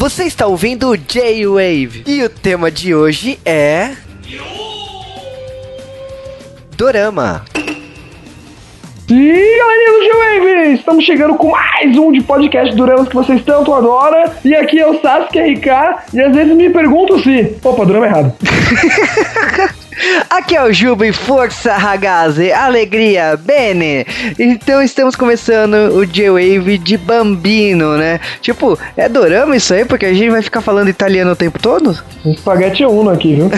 Você está ouvindo o J-Wave e o tema de hoje é. Dorama. E galerinha do G-Wave, estamos chegando com mais um de podcast Doramas que vocês tanto adoram. E aqui é o Sasuke RK, e às vezes me pergunto se. Opa, Dorama errado. Aqui é o Juba e Força Ragazzi, Alegria, Bene. Então estamos começando o J-Wave de Bambino, né? Tipo, é dorama isso aí? Porque a gente vai ficar falando italiano o tempo todo? Espaguete Uno aqui, viu?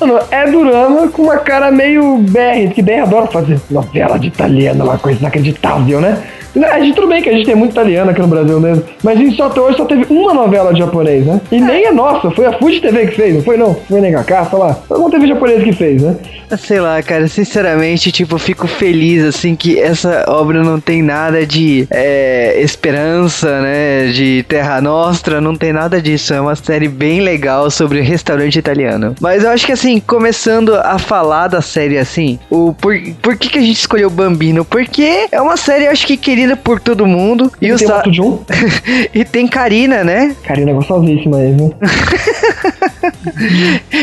Mano, é Dorama com uma cara meio BR, que BR adora fazer novela de italiano, uma coisa inacreditável, né? A gente tudo bem que a gente tem muito italiano aqui no Brasil mesmo, mas a gente só até hoje só teve uma novela de japonês, né? E nem é nossa, foi a Fuji TV que fez, não foi não? Foi NHK, sei lá. Foi uma TV japonesa que fez, né? Sei lá, cara, sinceramente, tipo, fico feliz, assim, que essa obra não tem nada de é, esperança, né, de Terra Nostra, não tem nada disso, é uma série bem legal sobre restaurante italiano. Mas eu acho que, assim, começando a falar da série, assim, o por, por que que a gente escolheu Bambino? Porque é uma série, acho que, querida por todo mundo. E, E o tem Sa- e tem Karina, né? Karina é gostosíssima aí, viu?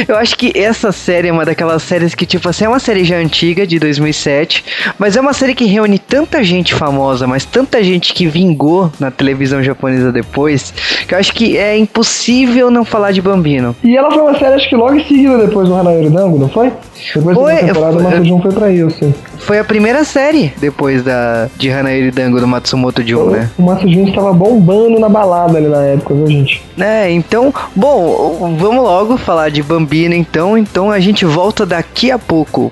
Eu acho que essa série é uma daquelas séries que, tipo assim, é uma série já antiga, de 2007, mas é uma série que reúne tanta gente famosa, mas tanta gente que vingou na televisão japonesa depois, que eu acho que é impossível não falar de Bambino. E ela foi uma série, acho que logo em seguida depois do Hanaori Dango, não foi? Depois Foi, da temporada, o foi- Mato Jun foi pra isso. Foi a primeira série depois da de Hanaeri Dango do Matsumoto Jun, né? O Jun estava bombando na balada ali na época, viu, gente? É, então, bom, vamos logo falar de Bambino então, então a gente volta daqui a pouco.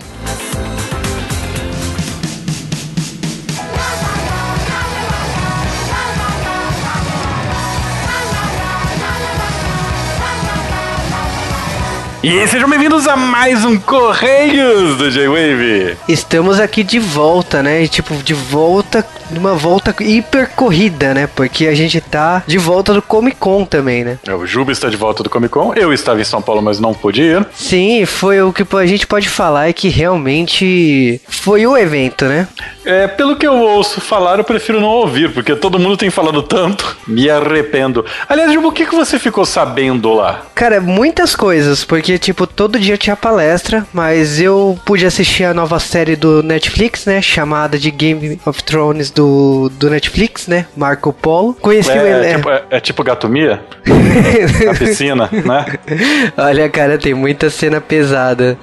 E sejam bem-vindos a mais um Correios do J-Wave. Estamos aqui de volta, né? E, Tipo, de volta, uma volta hiper corrida, né? Porque a gente tá de volta do Comic Con também, né? É, O Juba está de volta do Comic Con. Eu estava em São Paulo, mas não pude ir. Sim, foi o que a gente pode falar é que realmente foi o evento, né? É, pelo que eu ouço falar, eu prefiro não ouvir, porque todo mundo tem falado tanto. Me arrependo. Aliás, Juba, o que, que você ficou sabendo lá? Cara, muitas coisas, porque, tipo, todo dia tinha palestra, mas eu pude assistir a nova série do Netflix, né? Chamada de Game of Thrones do, do Netflix, né? Marco Polo. Conheci o É, ele- tipo, é, é tipo Gato Mia? Na piscina, né? Olha, cara, tem muita cena pesada.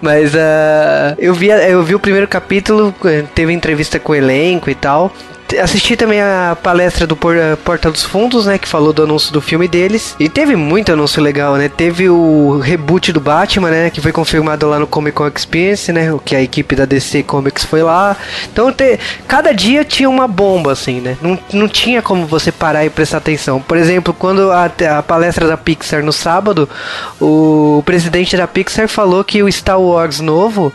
Mas ah, eu, vi, eu vi o primeiro capítulo, teve entrevista com o elenco e tal. Assisti também a palestra do eh, Porta dos Fundos, né? Que falou do anúncio do filme deles. E teve muito anúncio legal, né? Teve o reboot do Batman, né? Que foi confirmado lá no Comic Con Experience, né? O que a equipe da DC Comics foi lá. Então, te- cada dia tinha uma bomba, assim, né? Não, não tinha como você parar e prestar atenção. Por exemplo, quando a, a palestra da Pixar no sábado, o presidente da Pixar falou que o Star Wars novo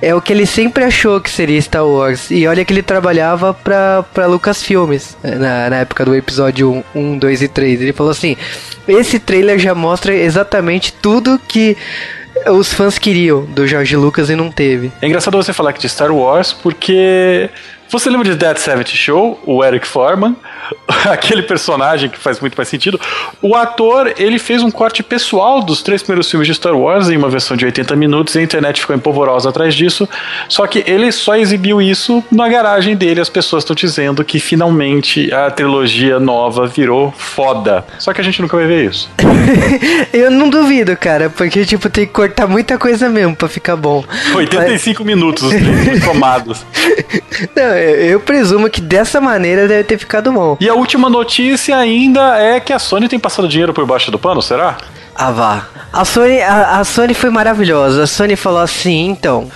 é o que ele sempre achou que seria Star Wars. E olha que ele trabalhava pra, pra Lucasfilmes eh, na, na época do episódio 1, 1, 2 e 3. Ele falou assim: esse trailer já mostra exatamente tudo que os fãs queriam do George Lucas e não teve. É engraçado você falar aqui de Star Wars, porque você lembra de Dead Seventh Show, o Eric Foreman, aquele personagem que faz muito mais sentido. O ator, ele fez um corte pessoal dos três primeiros filmes de Star Wars em uma versão de 80 minutos, e a internet ficou empolvorosa atrás disso. Só que ele só exibiu isso na garagem dele. As pessoas estão dizendo que finalmente a trilogia nova virou foda. Só que a gente nunca vai ver isso. Eu não duvido, cara, porque tipo tem que cortar muita coisa mesmo pra ficar bom. 85 minutos os três somados. Não, eu, eu presumo que dessa maneira deve ter ficado bom. E a última notícia ainda é que a Sony tem passado dinheiro por baixo do pano, será? Ah, vá. A Sony, a, a Sony foi maravilhosa. A Sony falou assim, então.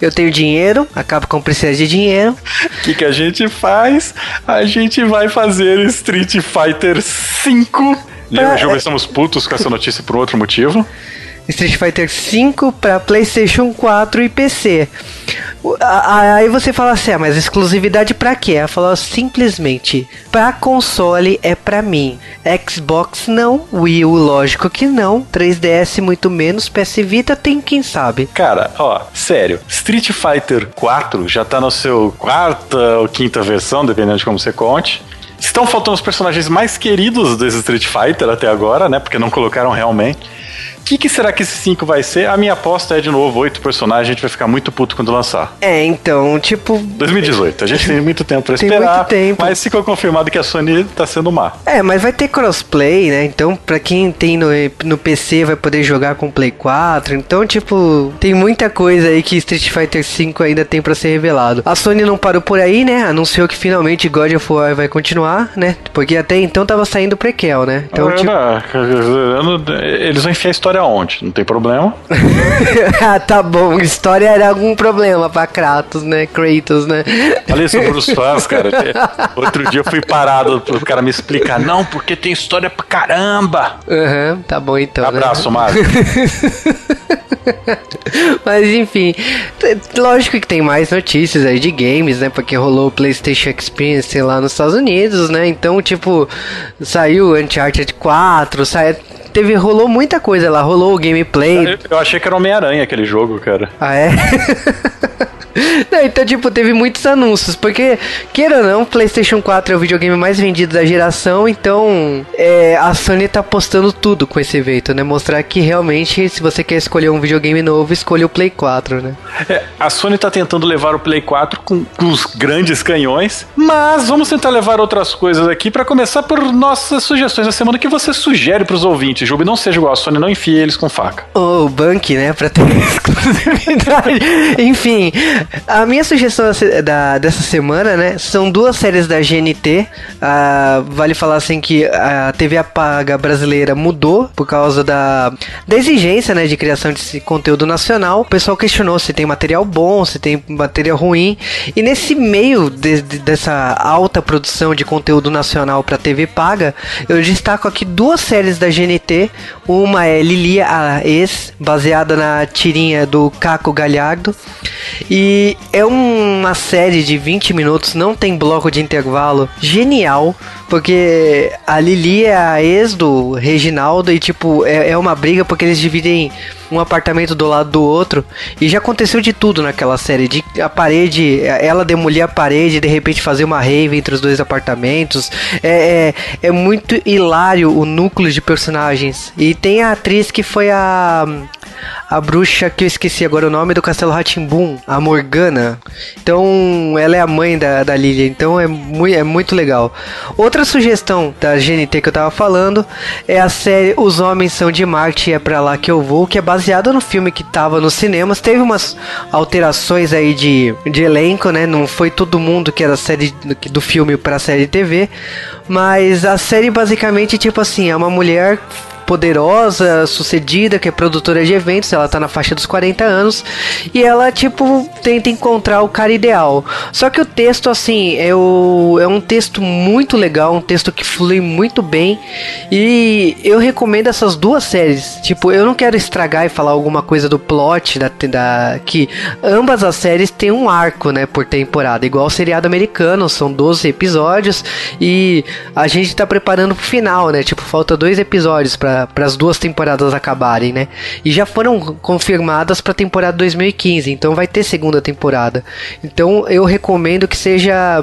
Eu tenho dinheiro, a Capcom precisa de dinheiro. O que, que a gente faz? A gente vai fazer Street Fighter V. E eu e o Juba estamos putos com essa notícia por outro motivo. Street Fighter V para PlayStation 4 e PC. Aí você fala assim, ah, mas exclusividade pra quê? Ela falou simplesmente, pra console é pra mim. Xbox não, Wii U lógico que não, 3DS muito menos, PS Vita tem quem sabe. Cara, ó, sério, Street Fighter 4 já tá no seu quarta ou quinta versão, dependendo de como você conte. Estão faltando os personagens mais queridos desse Street Fighter até agora, né? Porque não colocaram realmente. O que, que, será que esse 5 vai ser? A minha aposta é, de novo, oito personagens. A gente vai ficar muito puto quando lançar. É, então, tipo. 2018. A gente tem muito tempo pra esperar. Muito tempo. Mas ficou confirmado que a Sony tá sendo má. É, mas vai ter crossplay, né? Então, pra quem tem no, no PC, vai poder jogar com Play 4. Então, tipo, tem muita coisa aí que Street Fighter 5 ainda tem pra ser revelado. A Sony não parou por aí, né? Anunciou que finalmente God of War vai continuar, né? Porque até então tava saindo prequel, né? Então, tipo... Eles vão enfiar a história história onde? Não tem problema. ah, tá bom. História era algum problema pra Kratos, né? Kratos, né? Olha isso pros fãs, cara. Outro dia eu fui parado pro cara me explicar. Não, porque tem história pra caramba. Aham, uhum, tá bom então. Né? Abraço, né? Mário. Mas enfim, lógico que tem mais notícias aí de games, né? Porque rolou o PlayStation Experience lá nos Estados Unidos, né? Então, tipo, saiu Uncharted 4, saiu teve, rolou muita coisa lá, rolou o gameplay. Eu, eu achei que era Homem-Aranha aquele jogo, cara. Ah, é? Não, então, tipo, teve muitos anúncios, porque, queira ou não, o PlayStation 4 é o videogame mais vendido da geração, então é, a Sony tá postando tudo com esse evento, né? Mostrar que realmente, se você quer escolher um videogame novo, escolha o Play 4, né? É, a Sony tá tentando levar o Play 4 com, com os grandes canhões, mas vamos tentar levar outras coisas aqui, para começar por nossas sugestões da semana que você sugere pros ouvintes. Jubi, não seja igual a Sony, não enfie eles com faca. O oh, Bank, né? Pra ter exclusividade. Enfim, a minha sugestão da, dessa semana, né, são duas séries da GNT. Ah, vale falar assim que a TV Apaga brasileira mudou por causa da, da exigência, né, de criação de conteúdo nacional. O pessoal questionou se tem material bom, se tem material ruim. E nesse meio de, de, dessa alta produção de conteúdo nacional para TV Paga, eu destaco aqui duas séries da GNT. Uma é Lilia, a ex, baseada na tirinha do Caco Galhardo. E é uma série de 20 minutos, não tem bloco de intervalo, genial, porque a Lili é a ex do Reginaldo e, tipo, é, é uma briga porque eles dividem um apartamento do lado do outro. E já aconteceu de tudo naquela série. De a parede, ela demolir a parede de repente fazer uma rave entre os dois apartamentos. É, é, é muito hilário o núcleo de personagens. E tem a atriz que foi a a bruxa que eu esqueci agora o nome do Castelo Ratimbum, a Morgana. Então, ela é a mãe da, da Lilia, então é muito, é muito legal. Outra sugestão da GNT que eu tava falando é a série Os Homens São de Marte é pra lá que eu vou, que é baseada no filme que tava nos cinemas. Teve umas alterações aí de, de elenco, né? Não foi todo mundo que era série do, filme pra série TV, mas a série basicamente tipo assim, é uma mulher poderosa, sucedida, que é produtora de eventos, ela tá na faixa dos 40 anos, e ela, tipo, tenta encontrar o cara ideal. Só que o texto, assim, é, o, é um texto muito legal, um texto que flui muito bem, e eu recomendo essas duas séries. Tipo, eu não quero estragar e falar alguma coisa do plot, da, da que ambas as séries têm um arco, né, por temporada, igual o seriado americano, são 12 episódios, e a gente tá preparando pro final, né, tipo, falta dois episódios para para as duas temporadas acabarem, né? E já foram confirmadas para a temporada 2015, então vai ter segunda temporada. Então eu recomendo que seja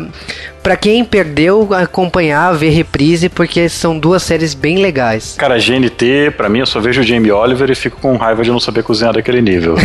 para quem perdeu, acompanhar, ver reprise, porque são duas séries bem legais. Cara, GNT, para mim, eu só vejo o Jamie Oliver e fico com raiva de não saber cozinhar daquele nível.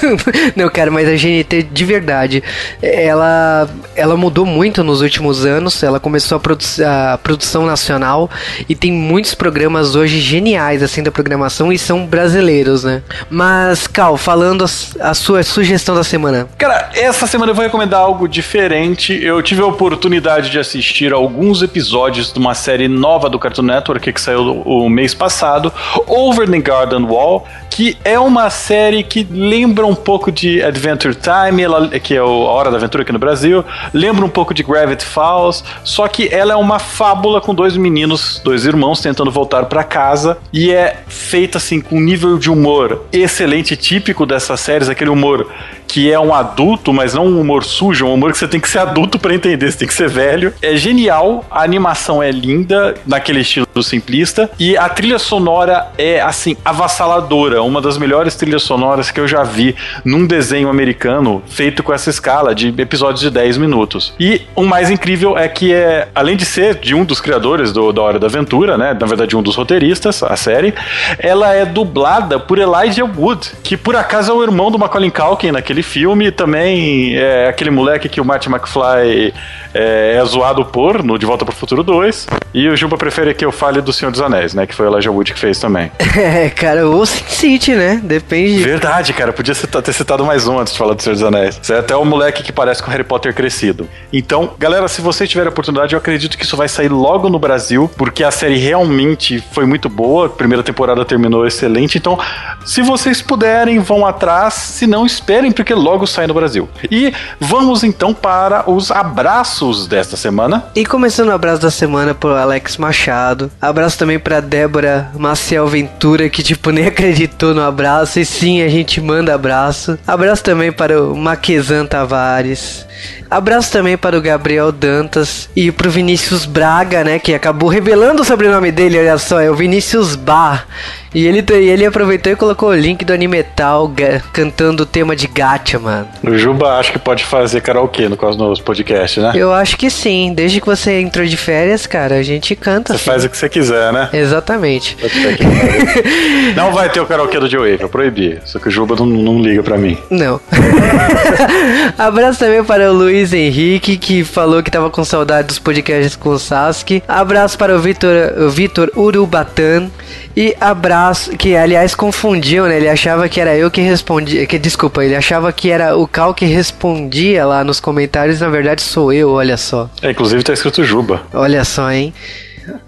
não, cara, mas a GNT de verdade, ela, ela mudou muito nos últimos anos. Ela começou a, produ a produção nacional e tem muitos programas hoje geniais assim da programação e são brasileiros, né? Mas, Cal, falando a, a sua sugestão da semana. Cara, essa semana eu vou recomendar algo diferente. Eu tive a oportunidade oportunidade de assistir alguns episódios de uma série nova do Cartoon Network que saiu o mês passado, Over the Garden Wall, que é uma série que lembra um pouco de Adventure Time, ela, que é a Hora da Aventura aqui no Brasil, lembra um pouco de Gravity Falls, só que ela é uma fábula com dois meninos, dois irmãos tentando voltar para casa e é feita assim com um nível de humor excelente, típico dessas séries, aquele humor que é um adulto, mas não um humor sujo, um humor que você tem que ser adulto para entender, você tem que ser velho. É genial, a animação é linda, naquele estilo simplista. E a trilha sonora é, assim, avassaladora. Uma das melhores trilhas sonoras que eu já vi num desenho americano feito com essa escala de episódios de 10 minutos. E o mais incrível é que, é, além de ser de um dos criadores do, da Hora da Aventura, né? Na verdade, um dos roteiristas, a série, ela é dublada por Elijah Wood, que por acaso é o irmão do Macaulay Culkin naquele filme. Também é aquele moleque que o Martin McFly é, é zoado por no De Volta para o Futuro 2. E o Juba prefere que eu fale do Senhor dos Anéis, né? Que foi o Elijah Wood que fez também. É, cara, ou Sin City, né? Depende. Verdade, cara. Podia ter citado mais um antes de falar do Senhor dos Anéis. Você é até o moleque que parece com o Harry Potter crescido. Então, galera, se vocês tiverem a oportunidade, eu acredito que isso vai sair logo no Brasil, porque a série realmente foi muito boa. A primeira temporada terminou excelente. Então, se vocês puderem, vão atrás. Se não, esperem, porque logo sai no Brasil. E vamos então para os abraços desta semana. E começando o abraço da semana pro Alex Machado. Abraço também pra Débora Maciel Ventura, que tipo nem acreditou no abraço. E sim, a gente manda abraço. Abraço também para o Maquesan Tavares. Abraço também para o Gabriel Dantas e pro Vinícius Braga, né? Que acabou revelando o sobrenome dele, olha só, é o Vinícius Bar. E ele, ele aproveitou e colocou o link do Animetal cantando o tema de Gacha, mano. O Juba acho que pode fazer karaokê no, nos podcasts, né? Eu acho que sim. Desde que você entrou de férias, cara, a gente canta. Você assim. faz o que você quiser, né? Exatamente. não vai ter o karaokê do Joe eu proibi. Só que o Juba não, não liga pra mim. Não. Abraço também para o Luiz Henrique, que falou que tava com saudade dos podcasts com o Sasuke. Abraço para o Vitor Urubatan. E abraço, que aliás confundiu, né? Ele achava que era eu que respondia. Que, desculpa, ele achava que era o Cal que respondia lá nos comentários. Na verdade, sou eu, olha só. É, inclusive tá escrito Juba. Olha só, hein?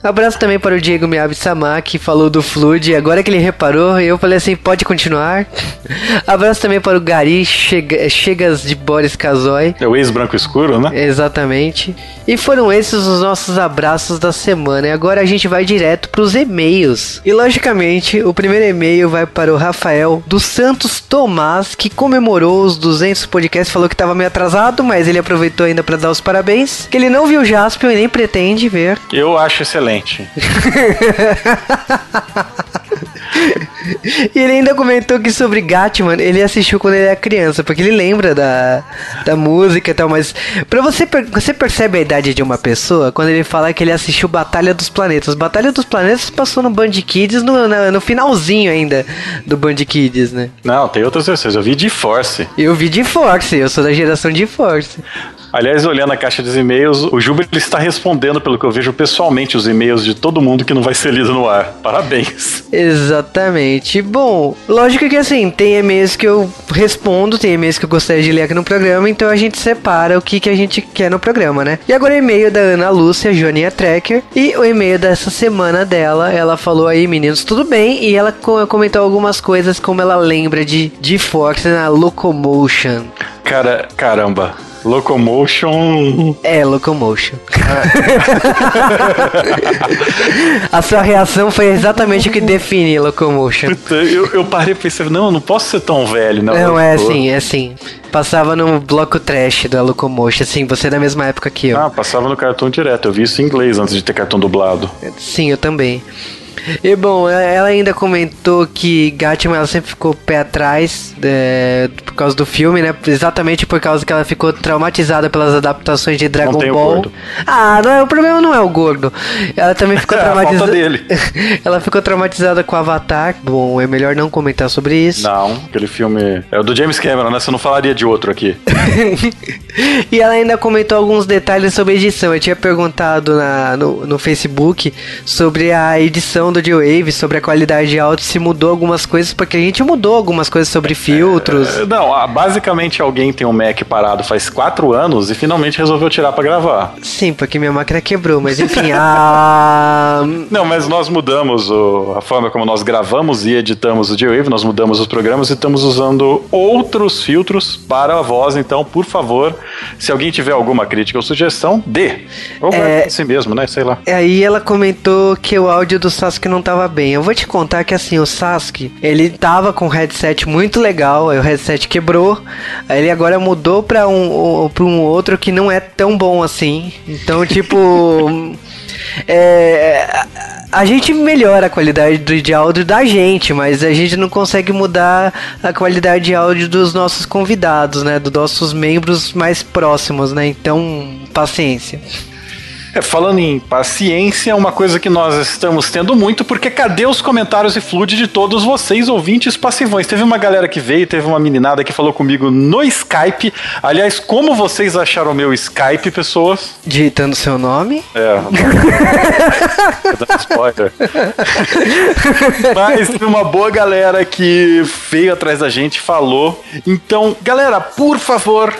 Abraço também para o Diego Miyabi Sama, que falou do Flood. Agora que ele reparou, eu falei assim: pode continuar. Abraço também para o Gari Chega, Chegas de Boris Casoy. É o ex-branco escuro, né? Exatamente. E foram esses os nossos abraços da semana. E agora a gente vai direto para os e-mails. E logicamente, o primeiro e-mail vai para o Rafael dos Santos Tomás, que comemorou os 200 podcasts. Falou que estava meio atrasado, mas ele aproveitou ainda para dar os parabéns. Que ele não viu Jaspion e nem pretende ver. Eu acho excelente. e ele ainda comentou que sobre Gatman ele assistiu quando ele era criança, porque ele lembra da, da música e tal, mas pra você, você percebe a idade de uma pessoa quando ele fala que ele assistiu Batalha dos Planetas. Batalha dos Planetas passou no Band Kids no, no, no finalzinho ainda do Band Kids, né? Não, tem outras versões. Eu vi de Force. Eu vi de Force, eu sou da geração de Force. Aliás, olhando a caixa dos e-mails, o Juba está respondendo, pelo que eu vejo pessoalmente, os e-mails de todo mundo que não vai ser lido no ar. Parabéns. Exatamente. Bom, lógico que assim, tem e-mails que eu respondo, tem e-mails que eu gostaria de ler aqui no programa, então a gente separa o que, que a gente quer no programa, né? E agora o e-mail da Ana Lúcia, Joaninha Trekker, e o e-mail dessa semana dela, ela falou aí, meninos, tudo bem? E ela comentou algumas coisas como ela lembra de, de Fox na Locomotion. Cara, caramba. Locomotion. É, Locomotion. a sua reação foi exatamente o que define Locomotion. Eu, eu parei e pensei, não, eu não posso ser tão velho, não. Não, é assim, é assim. Passava no bloco trash da Locomotion, assim, você é da mesma época que eu. Ah, passava no cartão direto, eu vi isso em inglês antes de ter cartão dublado. Sim, eu também. E bom, ela ainda comentou que Gatman ela sempre ficou pé atrás é, por causa do filme, né? Exatamente por causa que ela ficou traumatizada pelas adaptações de Dragon Ball. Ah, não, o problema não é o gordo. Ela também ficou traumatizada. dele. ela ficou traumatizada com Avatar. Bom, é melhor não comentar sobre isso. Não, aquele filme é o do James Cameron, né? Você não falaria de outro aqui. e ela ainda comentou alguns detalhes sobre edição. Eu tinha perguntado na, no, no Facebook sobre a edição do J-Wave, sobre a qualidade de áudio, se mudou algumas coisas, porque a gente mudou algumas coisas sobre filtros. É, não, basicamente alguém tem um Mac parado faz quatro anos e finalmente resolveu tirar para gravar. Sim, porque minha máquina quebrou, mas enfim. a... Não, mas nós mudamos o, a forma como nós gravamos e editamos o J-Wave, nós mudamos os programas e estamos usando outros filtros para a voz, então, por favor, se alguém tiver alguma crítica ou sugestão, dê. Ou é assim mesmo, né? Sei lá. Aí ela comentou que o áudio do Sasuke não tava bem. Eu vou te contar que assim, o Sasuke, ele tava com um headset muito legal, aí o headset quebrou, aí ele agora mudou pra um, pra um outro que não é tão bom assim. Então, tipo. é, a gente melhora a qualidade de áudio da gente, mas a gente não consegue mudar a qualidade de áudio dos nossos convidados, né? Dos nossos membros mais próximos, né? Então, paciência. É, falando em paciência, uma coisa que nós estamos tendo muito, porque cadê os comentários e flood de todos vocês, ouvintes passivões? Teve uma galera que veio, teve uma meninada que falou comigo no Skype. Aliás, como vocês acharam o meu Skype, pessoas? Digitando seu nome? É. spoiler. Mas teve uma boa galera que veio atrás da gente, falou. Então, galera, por favor,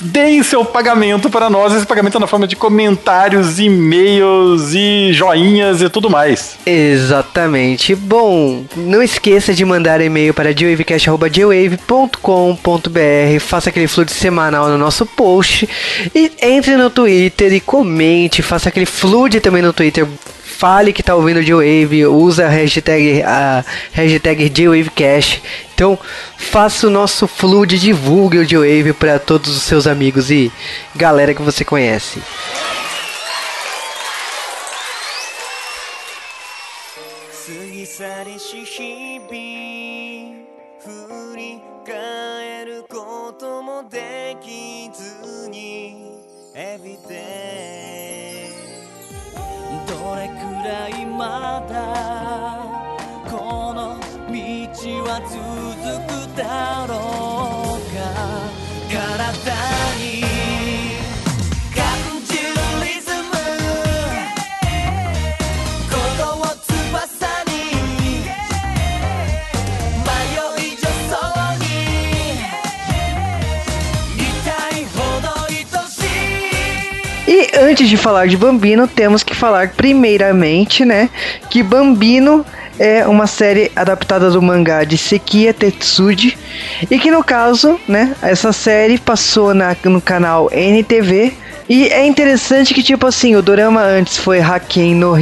deem seu pagamento para nós. Esse pagamento é na forma de comentários, e-mails e joinhas e tudo mais. Exatamente. Bom, não esqueça de mandar e-mail para geowavecast.com.br. Faça aquele fluxo semanal no nosso post. E entre no Twitter e comente. Faça aquele flood também no Twitter fale que tá ouvindo J-Wave, usa a hashtag, a hashtag J-Wavecast. Então, faça o nosso flood, divulgue o J-Wave para todos os seus amigos e galera que você conhece. らいまだこの道は続くだろうか。体 E antes de falar de Bambino, temos que falar primeiramente, né, que Bambino é uma série adaptada do mangá de Sekiya Tetsuji e que no caso, né, essa série passou na, no canal NTV e é interessante que, tipo assim, o dorama antes foi Haken no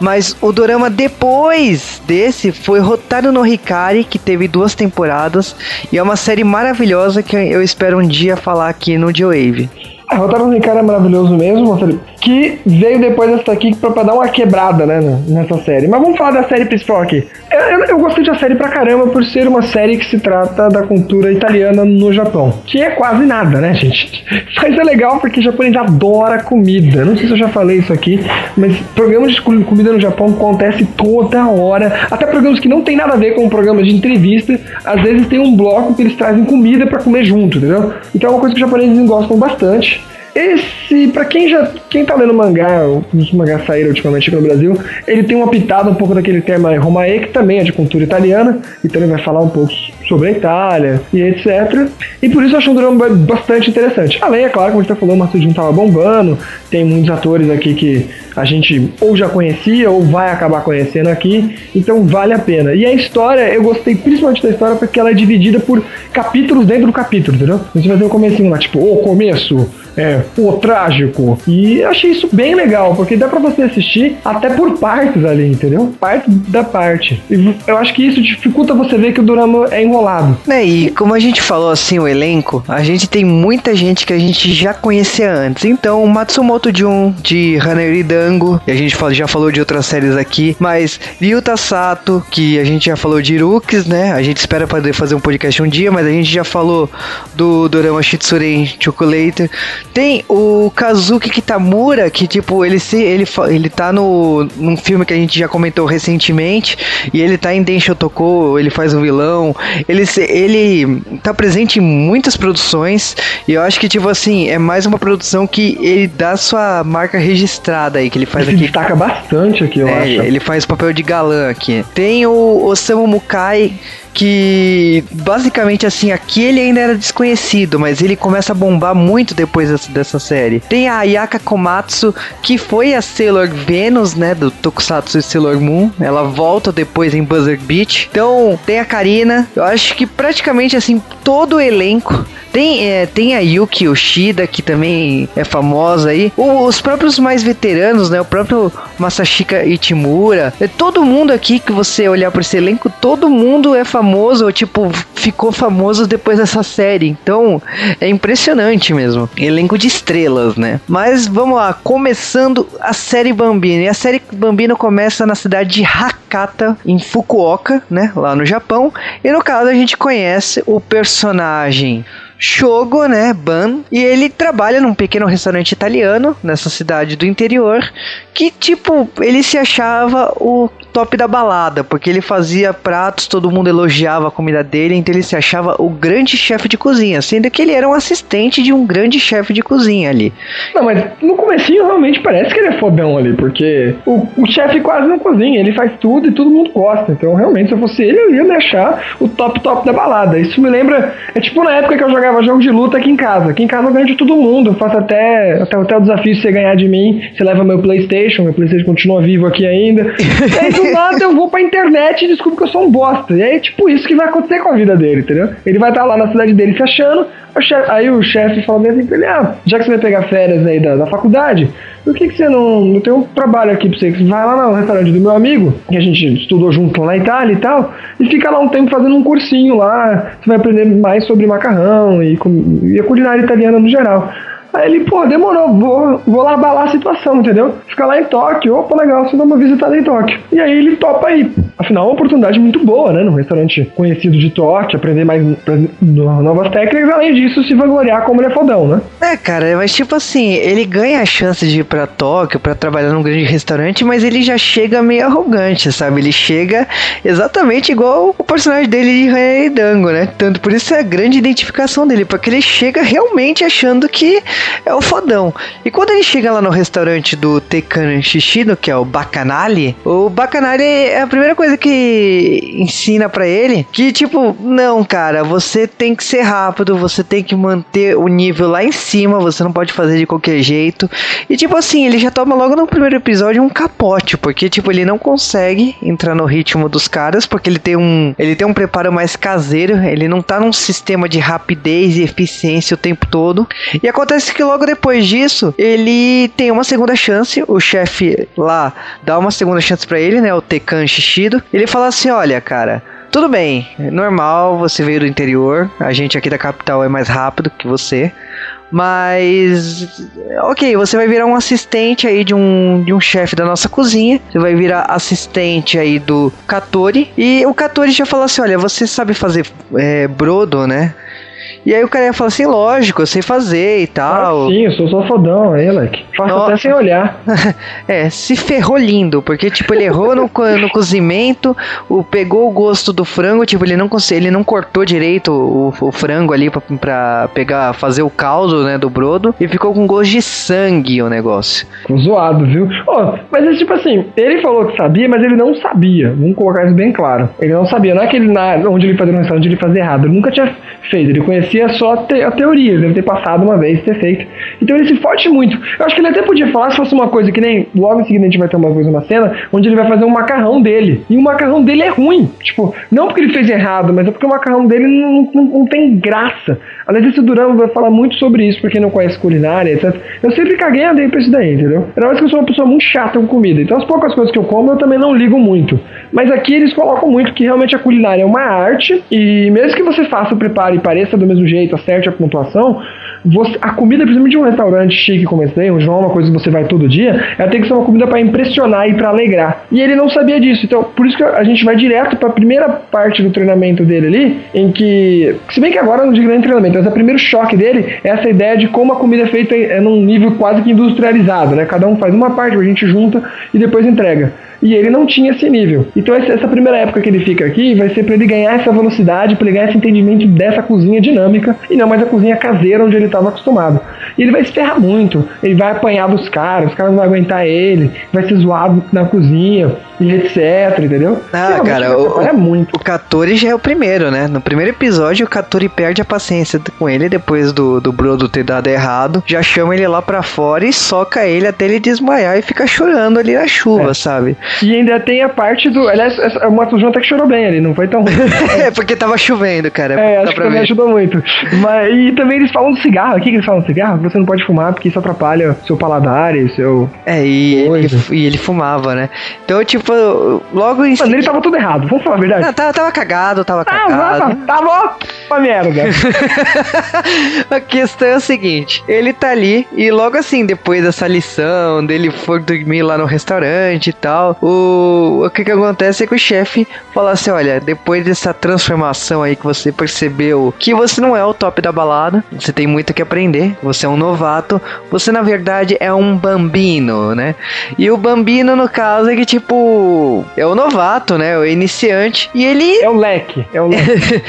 Mas o dorama depois desse foi Rotaru no Hikari, que teve duas temporadas, e é uma série maravilhosa que eu espero um dia falar aqui no J-Wave. A Rotário no Ricardo é maravilhoso mesmo, que veio depois dessa aqui pra, pra, dar uma quebrada, né, nessa série. Mas vamos falar da série principal aqui. Eu, eu, eu, gostei da série pra caramba por ser uma série que se trata da cultura italiana no Japão. Que é quase nada, né, gente? Mas é legal porque o japonês adora comida. Não sei se eu já falei isso aqui, mas programas comida no Japão acontece toda hora. Até programas que não tem nada a ver com programas de entrevista. Às vezes tem um bloco que eles trazem comida para comer junto, entendeu? Então é uma coisa que os japoneses gostam bastante. Esse, para quem já, quem tá lendo mangá, os mangás saíram ultimamente aqui no Brasil, ele tem uma pitada um pouco daquele tema Romae, que também é de cultura italiana, então ele vai falar um pouco sobre a Itália e etc. E por isso eu acho um drama bastante interessante. Além, é claro, como a gente tá falando, o Master tava bombando, tem muitos atores aqui que a gente ou já conhecia ou vai acabar conhecendo aqui, então vale a pena. E a história, eu gostei principalmente da história porque ela é dividida por capítulos dentro do capítulo, entendeu? Você vai ter o um comecinho lá, tipo, o começo, é, o trágico. E eu achei isso bem legal, porque dá pra você assistir até por partes ali, entendeu? Parte da parte. E eu acho que isso dificulta você ver que o drama é enrolado. É, e como a gente falou assim, o elenco, a gente tem muita gente que a gente já conhecia antes. Então, Matsumoto Jun, de Haneri Dango, e a gente já falou de outras séries aqui, mas Ryuta Sato, que a gente já falou de Rooks, né? A gente espera poder fazer um podcast um dia, mas a gente já falou do Dorama Shitsuren Chocolate. Tem o Kazuki Kitamura, que tipo, ele se ele, ele tá no num filme que a gente já comentou recentemente, e ele tá em Densho Toko, ele faz um vilão. Ele ele tá presente em muitas produções, e eu acho que tipo assim, é mais uma produção que ele dá sua marca registrada aí que ele faz ele aqui. destaca bastante aqui, eu é, acho. Ele faz papel de galã aqui. Tem o Osamu Mukai que basicamente assim, aqui ele ainda era desconhecido, mas ele começa a bombar muito depois dessa, dessa série. Tem a Ayaka Komatsu, que foi a Sailor Venus, né, do Tokusatsu Sailor Moon. Ela volta depois em Buzzer Beach. Então, tem a Karina. Eu acho que praticamente assim, todo o elenco tem, é, tem a Yuki Yoshida, que também é famosa aí. O, os próprios mais veteranos, né? O próprio Masashika Ichimura. É, todo mundo aqui que você olhar por esse elenco, todo mundo é famoso famoso, tipo, ficou famoso depois dessa série. Então, é impressionante mesmo. Elenco de estrelas, né? Mas vamos lá, começando a série Bambino. E a série Bambino começa na cidade de Hakata, em Fukuoka, né? Lá no Japão. E no caso, a gente conhece o personagem Shogo, né, Ban, e ele trabalha num pequeno restaurante italiano nessa cidade do interior, que tipo, ele se achava o top da balada, porque ele fazia pratos, todo mundo elogiava a comida dele, então ele se achava o grande chefe de cozinha, sendo que ele era um assistente de um grande chefe de cozinha ali. Não, mas no comecinho realmente parece que ele é fodão ali, porque o, o chefe quase não cozinha, ele faz tudo e todo mundo gosta. Então realmente se eu fosse ele, eu ia me achar o top top da balada. Isso me lembra, é tipo na época que eu jogava jogo de luta aqui em casa. Aqui em casa eu ganho de todo mundo, eu faço até, até, até o desafio de você ganhar de mim, você leva meu Playstation, meu Playstation continua vivo aqui ainda. e aí do nada eu vou pra internet e descubro que eu sou um bosta. E aí é tipo isso que vai acontecer com a vida dele, entendeu? Ele vai estar lá na cidade dele se achando, chefe, aí o chefe fala assim pra ele, ah, já que você vai pegar férias aí da, da faculdade, por que, que você não, não tem um trabalho aqui pra você? Você vai lá no restaurante do meu amigo, que a gente estudou junto lá na Itália e tal, e fica lá um tempo fazendo um cursinho lá, você vai aprender mais sobre macarrão e, e a culinária italiana no geral. Aí ele, pô, demorou, vou, vou lá abalar a situação, entendeu? Fica lá em Tóquio, opa, legal, você dá uma visitada em Tóquio. E aí ele topa aí. Afinal, é uma oportunidade muito boa, né? Num restaurante conhecido de Tóquio, aprender mais novas técnicas, além disso, se vangloriar como ele é fodão, né? É, cara, mas tipo assim, ele ganha a chance de ir pra Tóquio pra trabalhar num grande restaurante, mas ele já chega meio arrogante, sabe? Ele chega exatamente igual o personagem dele de Dango, né? Tanto por isso é a grande identificação dele, porque ele chega realmente achando que é o fodão. E quando ele chega lá no restaurante do Tekan Shishino, que é o Bacanali, o Bacanali é a primeira coisa que ensina para ele que, tipo, não, cara, você tem que ser rápido, você tem que manter o nível lá em cima, você não pode fazer de qualquer jeito. E, tipo assim, ele já toma logo no primeiro episódio um capote, porque, tipo, ele não consegue entrar no ritmo dos caras, porque ele tem um, ele tem um preparo mais caseiro, ele não tá num sistema de rapidez e eficiência o tempo todo. E acontece que logo depois disso, ele tem uma segunda chance. O chefe lá dá uma segunda chance para ele, né? O Tekan Shishido. Ele fala assim: olha, cara. Tudo bem, normal, você veio do interior, a gente aqui da capital é mais rápido que você, mas ok, você vai virar um assistente aí de um, de um chefe da nossa cozinha. Você vai virar assistente aí do Katori. E o Katori já falou assim: olha, você sabe fazer é, brodo, né? E aí o cara ia falar assim, lógico, eu sei fazer e tal. Ah, sim, eu sou só fodão aí, Leque. Faço até sem olhar. é, se ferrou lindo, porque, tipo, ele errou no, no cozimento, o, pegou o gosto do frango, tipo, ele não ele não cortou direito o, o frango ali pra, pra, pegar, fazer o caldo, né, do brodo, e ficou com gosto de sangue o negócio. Ficou zoado, viu? Oh, mas é tipo assim, ele falou que sabia, mas ele não sabia. Vamos colocar isso bem claro. Ele não sabia, não é que ele, na, onde ele fazia no restaurante, ele fazia errado. Ele nunca tinha feito, ele conhecia conhecia só te, a teoria, deve ter passado uma vez, ter feito. Então ele se forte muito. Eu acho que ele até podia falar se fosse uma coisa que nem logo em seguida a gente vai ter uma coisa, uma cena, onde ele vai fazer um macarrão dele. E o macarrão dele é ruim. Tipo, não porque ele fez errado, mas é porque o macarrão dele não, não, não tem graça. Aliás, esse Durão vai falar muito sobre isso, porque não conhece culinária, etc. Eu sempre caguei a dei pra isso daí, entendeu? Era mais que eu sou uma pessoa muito chata com comida. Então as poucas coisas que eu como eu também não ligo muito. Mas aqui eles colocam muito que realmente a culinária é uma arte, e mesmo que você faça o preparo e pareça do mesmo jeito, acerte a pontuação, você, a comida, principalmente de um restaurante chique como esse onde não é uma coisa que você vai todo dia, ela tem que ser uma comida para impressionar e para alegrar. E ele não sabia disso, então por isso que a gente vai direto para a primeira parte do treinamento dele ali, em que, se bem que agora não digo nem treinamento, mas o primeiro choque dele é essa ideia de como a comida é feita é num nível quase que industrializado, né? Cada um faz uma parte, a gente junta e depois entrega e ele não tinha esse nível. Então essa primeira época que ele fica aqui vai ser para ele ganhar essa velocidade, para ele ganhar esse entendimento dessa cozinha dinâmica e não mais a cozinha caseira onde ele estava acostumado. E ele vai se ferrar muito, ele vai apanhar dos caras, os caras não vão aguentar ele, vai ser zoado na cozinha e etc, entendeu? Ah, cara, o, é muito. o Katori já é o primeiro, né? No primeiro episódio, o Katori perde a paciência com ele depois do, do Brodo ter dado errado, já chama ele lá pra fora e soca ele até ele desmaiar e fica chorando ali na chuva, é. sabe? E ainda tem a parte do. Aliás, o Matsujun até que chorou bem ali, não foi tão ruim. é porque tava chovendo, cara. É, acho que também ajudou muito. Mas, e também eles falam do cigarro. O que, eles falam do cigarro? Você não pode fumar porque isso atrapalha seu paladar e seu. É, e ele, e ele fumava, né? Então, tipo, logo em Mano, seguida. ele tava tudo errado, vamos falar a verdade. Não, tava, tava cagado, tava Ah, cagado. bom, uma merda. A questão é o seguinte: ele tá ali e logo assim, depois dessa lição, dele for dormir lá no restaurante e tal, o, o que que acontece é que o chefe fala assim: olha, depois dessa transformação aí que você percebeu que você não é o top da balada, você tem muito que aprender, você é um novato, você na verdade é um bambino, né? E o bambino, no caso, é que tipo, é o novato, né? O iniciante, e ele É o leque, é o leque.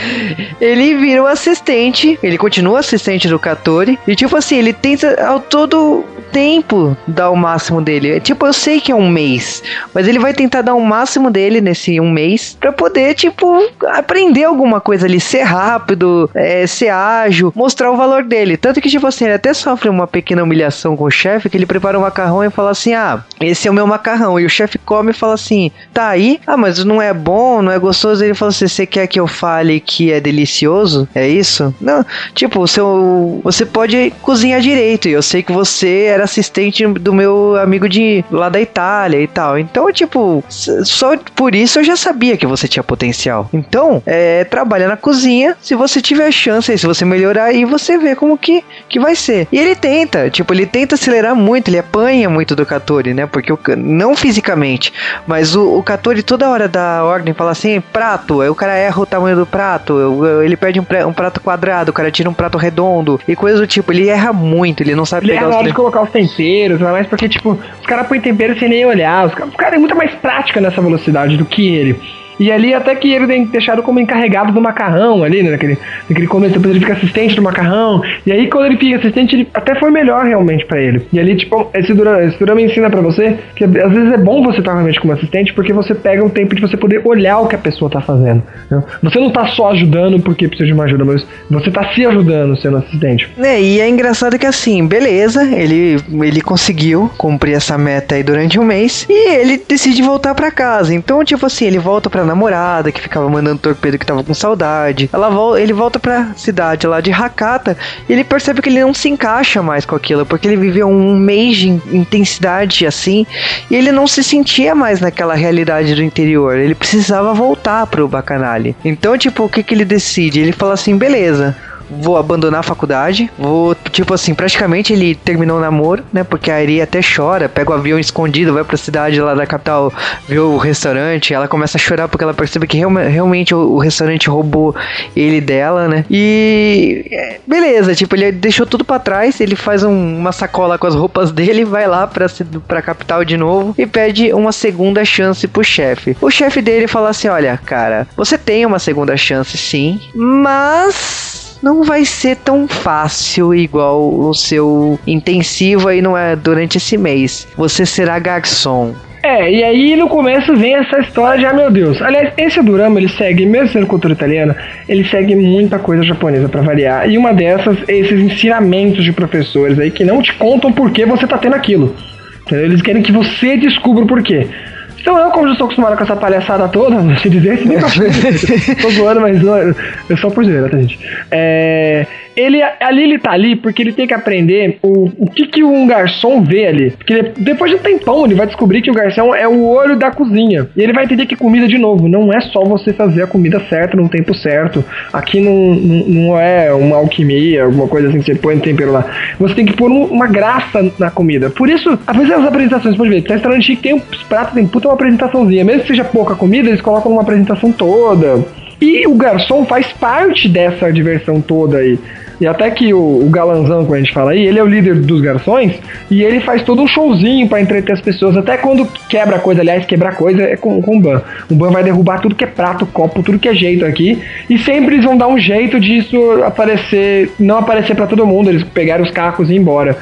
ele vira um assistente, ele continua assistente do Katori, e tipo assim, ele tenta ao todo tempo dar o máximo dele. É, Tipo, eu sei que é um mês, mas ele vai tentar dar o máximo dele nesse um mês pra poder, tipo, aprender alguma coisa ali, ser rápido, é, ser ágil, mostrar o valor dele. Tanto que, tipo assim, ele até sofre uma pequena humilhação com o chefe, que ele prepara um macarrão e fala assim: ah, esse é o meu macarrão. E o chefe come e fala assim: tá aí? Ah, mas não é bom, não é gostoso. Ele fala assim: você quer que eu fale que é delicioso? É isso? Não, tipo, o seu, você pode cozinhar direito. E eu sei que você era assistente do meu amigo de lá da Itália e tal. Então, tipo, s- só por isso eu já sabia que você tinha potencial. Então, é, trabalha na cozinha. Se você tiver chance, aí, se você melhorar aí, você vê como que, que vai ser. E ele tenta, tipo, ele tenta acelerar muito, ele apanha muito do Katori, né? Porque o, não fisicamente, mas o, o Katori toda hora dá ordem, fala assim, prato, aí o cara erra o tamanho do prato, ele perde um, pra- prato quadrado, o cara tira um prato redondo, e coisa do tipo, ele erra muito, ele não sabe Ele pegar na os hora de colocar os temperos, mas mais porque, tipo, os caras põem tempero sem nem olhar. Os caras cara têm muita mais prática nessa velocidade do que ele. E ali, até que ele tem como encarregado do macarrão ali, né? Naquele, naquele começo, depois ele fica assistente do macarrão. E aí, quando ele fica assistente, ele até foi melhor realmente pra ele. E ali, tipo, esse Durama, esse ensina pra você que às vezes é bom você estar realmente como assistente, porque você pega o tempo de você poder olhar o que a pessoa tá fazendo. né? Você não tá só ajudando porque precisa de uma ajuda, mas você tá se ajudando sendo assistente. É, e é engraçado que assim, beleza, ele, ele conseguiu cumprir essa meta aí durante um mês e ele decide voltar pra casa. Então, tipo assim, ele volta namorada que ficava mandando torpedo que tava com saudade. Ela ele volta pra cidade lá de Hakata e ele percebe que ele não se encaixa mais com aquilo, porque ele viveu um mês de in- intensidade assim e ele não se sentia mais naquela realidade do interior. Ele precisava voltar pro Bacanali. Então, tipo, o que que ele decide? Ele fala assim, beleza vou abandonar a faculdade, vou, tipo assim, praticamente ele terminou o namoro, né, porque a Eri até chora, pega o avião escondido, vai pra cidade lá da capital, vê o restaurante, ela começa a chorar porque ela percebe que realme- realmente o, o restaurante roubou ele dela, né, e é, beleza, tipo, ele deixou tudo pra trás, ele faz um- uma sacola com as roupas dele, vai lá pra, pra capital de novo e pede uma segunda chance pro chefe. O chefe dele fala assim, olha, cara, você tem uma segunda chance sim, mas não vai ser tão fácil igual o seu intensivo aí não é durante esse mês. Você será garçom. É, e aí no começo vem essa história de, ah, meu Deus. Aliás, esse Durama, ele segue, mesmo sendo cultura italiana, ele segue muita coisa japonesa pra variar. E uma dessas, esses ensinamentos de professores aí que não te contam por que você tá tendo aquilo. Eles querem que você descubra o porquê. Então eu, como já estou acostumado com essa palhaçada toda, vou te dizer, se acho- tô zoando, mas eu, eu só por zoeira, tá, gente? É, ele, ali ele tá ali porque ele tem que aprender o, o que, que um garçom vê ali. Porque depois de um tempão ele vai descobrir que o garçom é o olho da cozinha. E ele vai entender que comida, de novo, não é só você fazer a comida certa no tempo certo. Aqui não, não, não é uma alquimia, alguma coisa assim que você põe no tempero lá. Você tem que pôr um- uma graça na comida. Por isso, às vezes as apresentações, pode ver, tem restaurante chique, tem os pratos, tem puta uma apresentaçãozinha. Mesmo que seja pouca comida, eles colocam uma apresentação toda. E o garçom faz parte dessa diversão toda aí. E até que o, o galanzão, como a gente fala aí, ele é o líder dos garçons e ele faz todo um showzinho pra entreter as pessoas. Até quando quebra coisa, aliás, quebrar coisa é com, com o Ban. O Ban vai derrubar tudo que é prato, copo, tudo que é jeito aqui. E sempre eles vão dar um jeito disso aparecer, não aparecer pra todo mundo, eles pegarem os cacos e ir embora.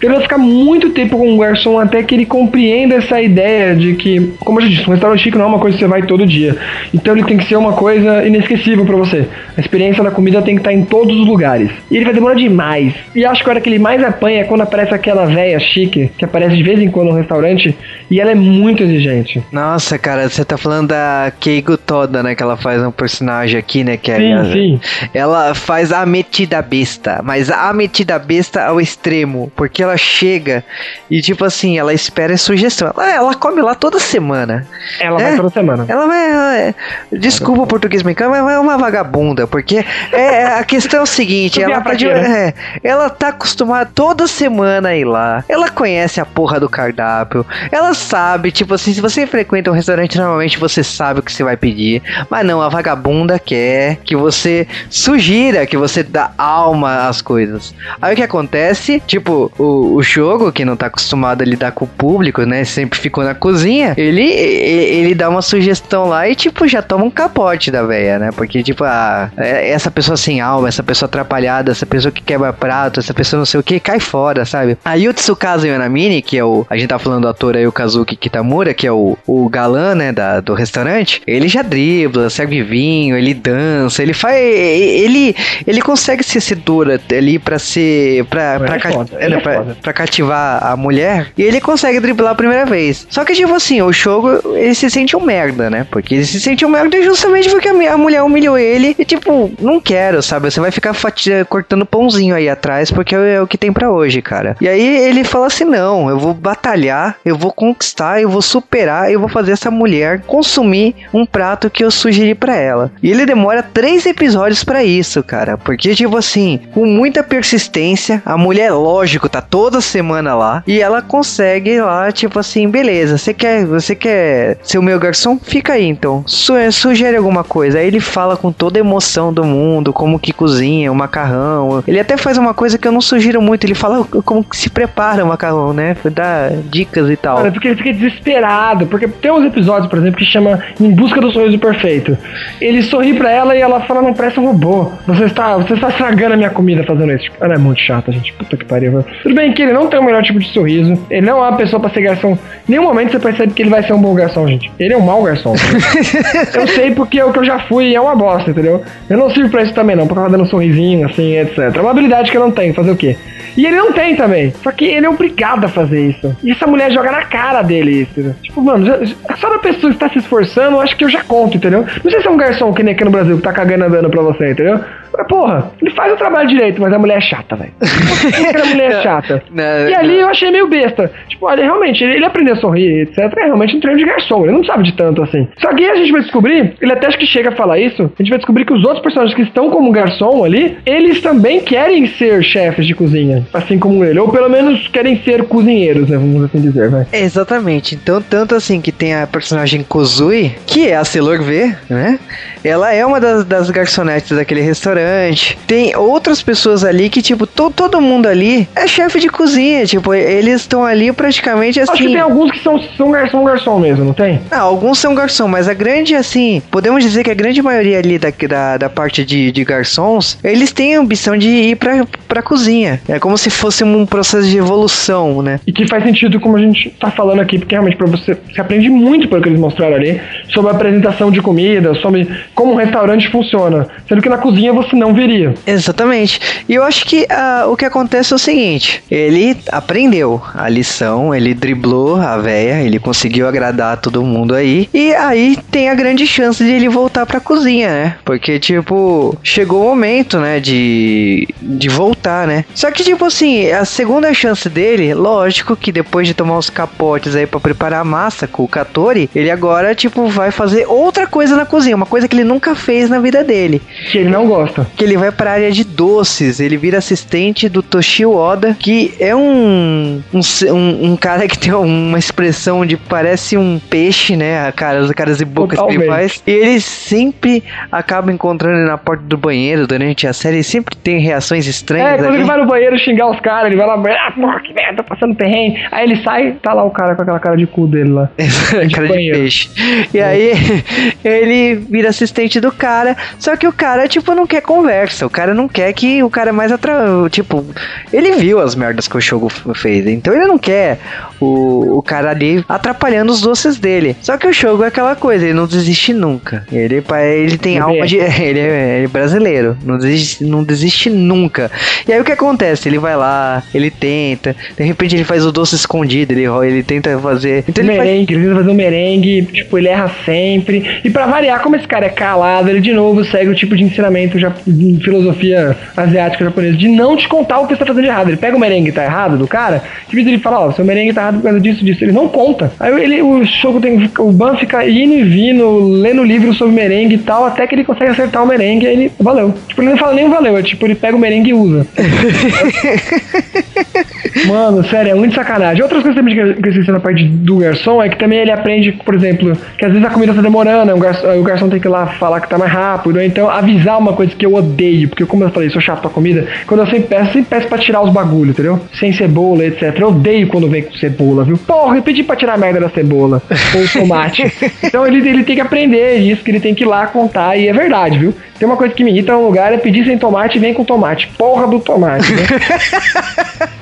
Ele vai ficar muito tempo com o garçom até que ele compreenda essa ideia de que, como eu já disse, um restaurante chique não é uma coisa que você vai todo dia. Então ele tem que ser uma coisa inesquecível para você. A experiência da comida tem que estar em todos os lugares. E ele vai demorar demais. E acho que a hora que ele mais apanha é quando aparece aquela velha chique, que aparece de vez em quando no restaurante, e ela é muito exigente. Nossa, cara, você tá falando da Keigo Toda, né? Que ela faz um personagem aqui, né? Que é, Sim, sim. Ela faz a metida besta, mas a metida besta ao extremo, porque ela chega e, tipo assim, ela espera sugestão. Ela, ela come lá toda semana. Ela É? vai toda semana. Ela vai. ela é- desculpa o português mexicano, mas é uma vagabunda, porque é, a questão é o seguinte: ela vier tá, de- né? é, ela tá acostumada toda semana a ir lá. Ela conhece a porra do cardápio. Ela sabe, tipo assim, se você frequenta um restaurante, normalmente você sabe o que você vai pedir. Mas não, a vagabunda quer que você sugira, que você dá alma às coisas. Aí o que acontece? Tipo, o, o jogo, que não tá acostumado a lidar com o público, né? Sempre ficou na cozinha. Ele, ele, dá uma sugestão lá e, tipo, já toma um capote da véia, né? Porque, tipo, ah, é- essa pessoa sem alma, essa pessoa atrapalhada, essa pessoa que quebra prato, essa pessoa não sei o que, cai fora, sabe? Aí o Tsukasa Yonamine, que é o. A gente tá falando do ator aí, o Kazuki Kitamura, que é o, o galã, né, da, do restaurante, ele já dribla, serve vinho, ele dança, ele faz. Ele, ele consegue ser sedura ali pra ser. pra, pra, é foda, é, ele é pra- foda. pra cativar a mulher e ele consegue driblar a primeira vez. Só que, tipo assim, o Shogo, ele se sente um merda, né? Porque ele se sente um merda justamente porque a, a mulher humilhou ele e, tipo, não quero, sabe? Você vai ficar fatia, cortando pãozinho aí atrás porque é, é o que tem pra hoje, cara. E aí ele fala assim: não, eu vou batalhar, eu vou conquistar, eu vou superar, eu vou fazer essa mulher consumir um prato que eu sugeri pra ela. E ele demora três episódios pra isso, cara. Porque, tipo assim, com muita persistência, a mulher, lógico, tá toda semana lá. E ela consegue lá, tipo assim, beleza, você quer, você quer ser o meu garçom? Fica aí então. Su sugere alguma coisa. Aí ele fala com toda a emoção do mundo, como que cozinha o macarrão. Ele até faz uma coisa que eu não sugiro muito. Ele fala como que se prepara o macarrão, né? Dá dicas e tal. Cara, porque ele fica desesperado. Porque tem uns episódios, por exemplo, que chama Em Busca do Sorriso Perfeito. Ele sorri pra ela e ela fala: Não, parece um robô. Você está, você está estragando a minha comida fazendo isso. Ela é muito chata, gente. Puta que pariu. Tudo bem que ele não tem o melhor tipo de sorriso. Ele não é uma pessoa pra ser garçom. Em nenhum momento você percebe que ele vai ser um bom garçom, gente. Ele é um mau garçom. eu sei porque o que eu já fui é uma bosta, entendeu? Eu não sirvo pra isso também, não. Pra ficar dando um sorrisinho, assim, etc. É uma habilidade que eu não tenho. Fazer o quê? E ele não tem também. Só que ele é obrigado a fazer isso. E essa mulher joga na cara dele isso. entendeu? Tipo, mano, já, já- só da pessoa que tá se esforçando, eu acho que eu já conto, entendeu? Não sei se é um garçom que nem aqui no Brasil que tá cagando andando pra você, entendeu? Mas, porra, ele faz o trabalho direito, mas a mulher é chata, velho. a mulher é chata. Não, E ali eu achei meio besta. Tipo, olha, realmente, ele, ele aprendeu a sorrir, etc. É realmente um treino de garçom. Ele não sabe de tanto assim. Só que aí a gente vai descobrir, ele até acho que chega a falar isso, a gente vai descobrir que os outros personagens que estão como garçom ali, eles também querem ser chefes de cozinha. Assim como ele. Ou pelo menos querem ser cozinheiros, né? Vamos assim dizer, vai. É, Exatamente. Então, tanto assim que tem a personagem Kozui, que é a Sailor V, né? Ela é uma das, das garçonetes daquele restaurante. Tem outras pessoas ali que, tipo, to- todo mundo ali é chefe de cozinha. Tipo, eles estão ali praticamente Acho que assim. tem alguns que são, são garçom, garçom mesmo, não tem? Ah, alguns são garçom, mas a grande, assim, podemos dizer que a grande maioria ali da, da, da parte de, de garçons, eles têm a ambição de ir pra, pra cozinha. É como se fosse um processo de evolução, né? E que faz sentido como a gente tá falando aqui, porque realmente pra você, você aprende muito pelo que eles mostraram ali, sobre a apresentação de comida, sobre como um restaurante funciona. Sendo que na cozinha você não veria. Exatamente. E eu acho que ah, o que acontece é o seguinte: ele aprendeu a lição, ele driblou a véia, ele conseguiu agradar todo mundo aí. E aí tem a grande chance de ele voltar pra cozinha, né? Porque, tipo, chegou o momento, né? De, de voltar, né? Só que, tipo assim, a segunda chance dele, lógico que depois de tomar os capotes aí pra preparar a massa com o Katori, ele agora, tipo, vai fazer outra coisa na cozinha, uma coisa que ele nunca fez na vida dele Que ele não gosta. que ele vai pra área de doces. Ele vira assistente do Toshio Oda, que é um, um, um, um cara que tem uma expressão de parece um peixe, né? A cara, as caras e bocas que ele faz. E ele sempre acaba encontrando ele na porta do banheiro durante a série. Ele sempre tem reações É, estranhas. quando ali. ele vai no banheiro xingar os caras, ele vai lá, ah, porra, que merda, tô passando perrengue. Aí ele sai, tá lá o cara com aquela cara de cu dele lá. cara de peixe. E aí ele vira assistente do cara, só que o cara, tipo, não quer conversa. O cara não quer que o cara mais atra... Tipo, ele viu as merdas merdas que o Shogo fez. Então ele não quer o, o cara ali atrapalhando os doces dele. Só que o Shogo é aquela coisa, ele não desiste nunca. Ele, ele tem alma de. Ele é, ele é brasileiro, não desiste, não desiste nunca. E aí o que acontece? Ele vai lá, ele tenta, de repente ele faz o doce escondido, ele, ele tenta fazer. Então ele merengue, faz... ele tenta fazer um merengue, tipo, ele erra sempre. E para variar, como esse cara é calado, ele de novo segue o tipo de ensinamento já, de filosofia asiática japonesa, de não te contar o que você tá fazendo de errado. Ele pega o merengue tá errado do cara, vez ele fala, ó, oh, seu merengue tá errado por causa disso, disso. Ele não conta. Aí ele, o Shogo tem. O Ban fica indo e vindo, lendo livro sobre merengue e tal, até que ele consegue acertar o merengue e ele. Valeu. Tipo, ele não fala nem valeu, é tipo, ele pega o merengue e usa. Mano, sério, é muito sacanagem. Outras coisas também que eu esqueci na parte do garçom é que também ele aprende, por exemplo, que às vezes a comida tá demorando, o garçom, o garçom tem que ir lá falar que tá mais rápido, ou então avisar uma coisa que eu odeio, porque como eu falei, sou chato pra comida, quando eu sempre peço, sempre peço pra tirar os bagulhos, entendeu? Sem cebola, etc. Eu odeio quando vem com cebola, viu? Porra, eu pedi pra tirar a merda da cebola ou o tomate. então ele, ele tem que aprender isso, que ele tem que ir lá contar, e é verdade, viu? Tem uma coisa que me irrita no lugar é pedir sem tomate e vem com tomate. Porra do tomate, né?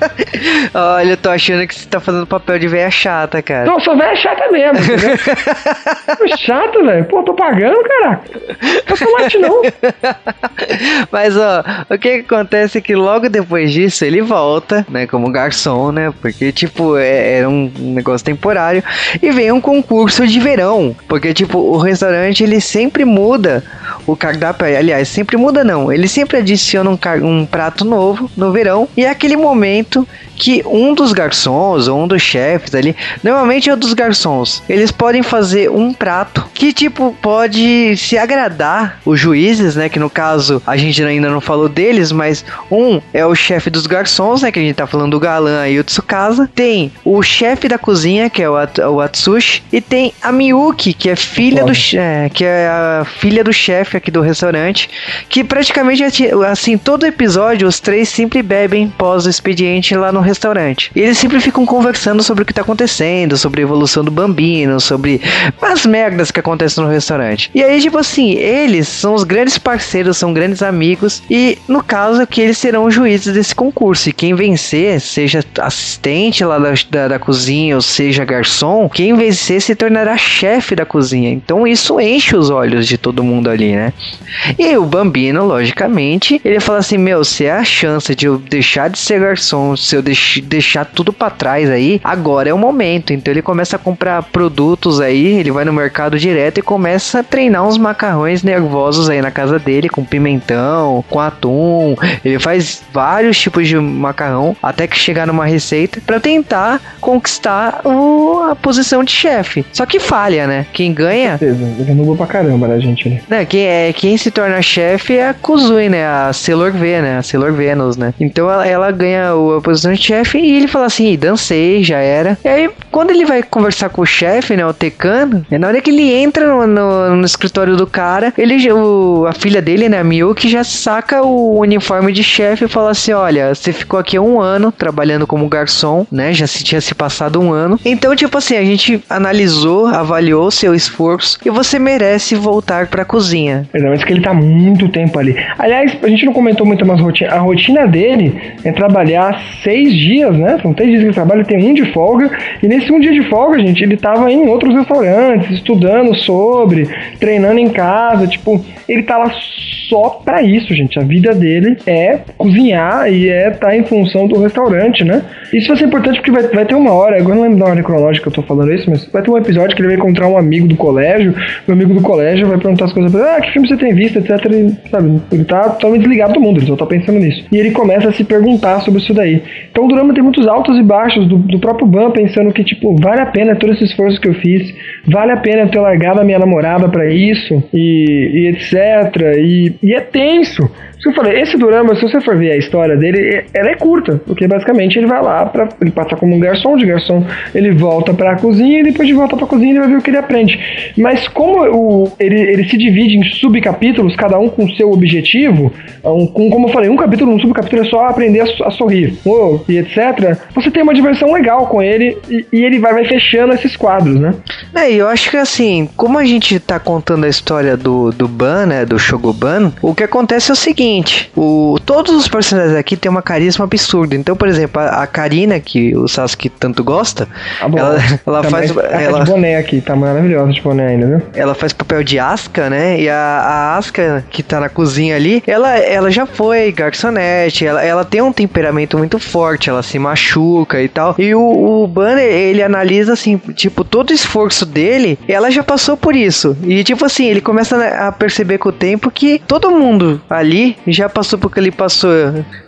Olha, eu tô achando que você tá fazendo papel de velha chata, cara. Não, sou velha chata mesmo, chato, velho. Pô, tô pagando, caraca. Não tomate não. Mas, ó, o que, que acontece é que logo depois disso ele volta, né, como garçom, né? Porque, tipo, é, era um negócio temporário. E vem um concurso de verão. Porque, tipo, o restaurante ele sempre muda o cardápio, aliás, sempre muda não. Ele sempre adiciona um, um prato novo no verão e é aquele momento que um dos garçons ou um dos chefes ali, normalmente é um dos garçons, eles podem fazer um prato que tipo pode se agradar os juízes, né, que no caso a gente ainda não falou deles, mas um é o chefe dos garçons, né, que a gente tá falando do galã aí o Tsukasa, tem o chefe da cozinha, que é o, At o Atsushi, e tem a Miyuki, que é filha do é, que é a filha do chefe aqui do restaurante, que praticamente assim, todo episódio os três sempre bebem pós o expediente lá no restaurante. E eles sempre ficam conversando sobre o que tá acontecendo, sobre a evolução do Bambino, sobre as merdas que acontecem no restaurante. E aí, tipo assim, eles são os grandes parceiros, são grandes amigos, e no caso que eles serão os juízes desse concurso. E quem vencer, seja assistente lá da, da, da cozinha, ou seja garçom, quem vencer se tornará chefe da cozinha. Então isso enche os olhos de todo mundo ali, né? E o Bambino, logicamente, ele fala assim: Meu, se é a chance de eu deixar de ser garçom, se eu deixar tudo para trás aí, agora é o momento. Então ele começa a comprar produtos aí, ele vai no mercado direto e começa a treinar uns macarrões nervosos aí na casa dele, com pimentão, com atum. Ele faz vários tipos de macarrão até que chegar numa receita para tentar conquistar o, a posição de chefe. Só que falha, né? Quem ganha. Com certeza, ele é pra caramba, né, gente? Né, quem, é, quem se torna chefe é a Kuzui, né? A Sailor V, né? A Sailor Venus, né? Então ela, ela ganha a posição de chefe e ele fala assim: dancei, já era. E aí, quando ele vai conversar com o chefe, né? O Tecano, é na hora que ele entra no, no, no escritório do cara, ele, o, a filha dele, né? A Miyuki, já saca o uniforme de chefe e fala assim: olha, você ficou aqui um ano trabalhando como garçom, né? Já se tinha se passado um ano. Então, tipo assim, a gente analisou, avaliou seu esforço e você merece voltar pra cozinha. Exatamente, que ele tá muito tempo ali. Aliás, a gente não comentou muito mais rotina. A rotina dele é trabalhar seis dias, né? São três dias que ele trabalha, tem um de folga. E nesse um dia de folga, gente, ele tava em outros restaurantes, estudando sobre, treinando em casa. Tipo, ele tá lá só para isso, gente. A vida dele é cozinhar e é estar tá em função do restaurante, né? Isso vai ser importante porque vai, vai ter uma hora, agora não lembro da ordem cronológica que eu tô falando isso, mas vai ter um episódio que ele vai encontrar um amigo do colégio, o amigo do colégio vai perguntar as coisas pra ele, ah, que filme você tem visto, etc. E, sabe, ele tá totalmente desligado do mundo, ele só tá pensando nisso. E ele começa a se perguntar sobre isso daí. Então o drama tem muitos altos e baixos do, do próprio Ban pensando que, tipo, vale a pena todo esse esforço que eu fiz, vale a pena eu ter largado a minha namorada para isso, e, e etc. E, e é tenso. Eu falei, esse drama, se você for ver a história dele, ela é curta, porque basicamente ele vai lá para ele passa como um garçom, de garçom ele volta para a cozinha e depois de volta pra cozinha e ele vai ver o que ele aprende. Mas como o, ele, ele se divide em subcapítulos, cada um com seu objetivo, um, com, como eu falei, um capítulo, um subcapítulo é só aprender a, a sorrir, oh, e etc. Você tem uma diversão legal com ele e, e ele vai, vai fechando esses quadros, né? É, eu acho que assim, como a gente tá contando a história do, do Ban, né, do Shogoban, o que acontece é o seguinte, o, todos os personagens aqui têm uma carisma absurda. Então, por exemplo, a, a Karina, que o Sasuke tanto gosta, Ah, bom. ela, ela Tá faz... tá Ela, de boné aqui, tá maravilhosa de boné ainda, viu? ela faz papel de Aska, né? E a, a Aska, que tá na cozinha ali, ela, ela já foi garçonete, ela, ela tem um temperamento muito forte, ela se machuca e tal. E o, o Banner, ele analisa assim, tipo, todo o esforço dele, ela já passou por isso. E tipo assim, ele começa a perceber com o tempo que todo mundo ali já passou por que ele passou.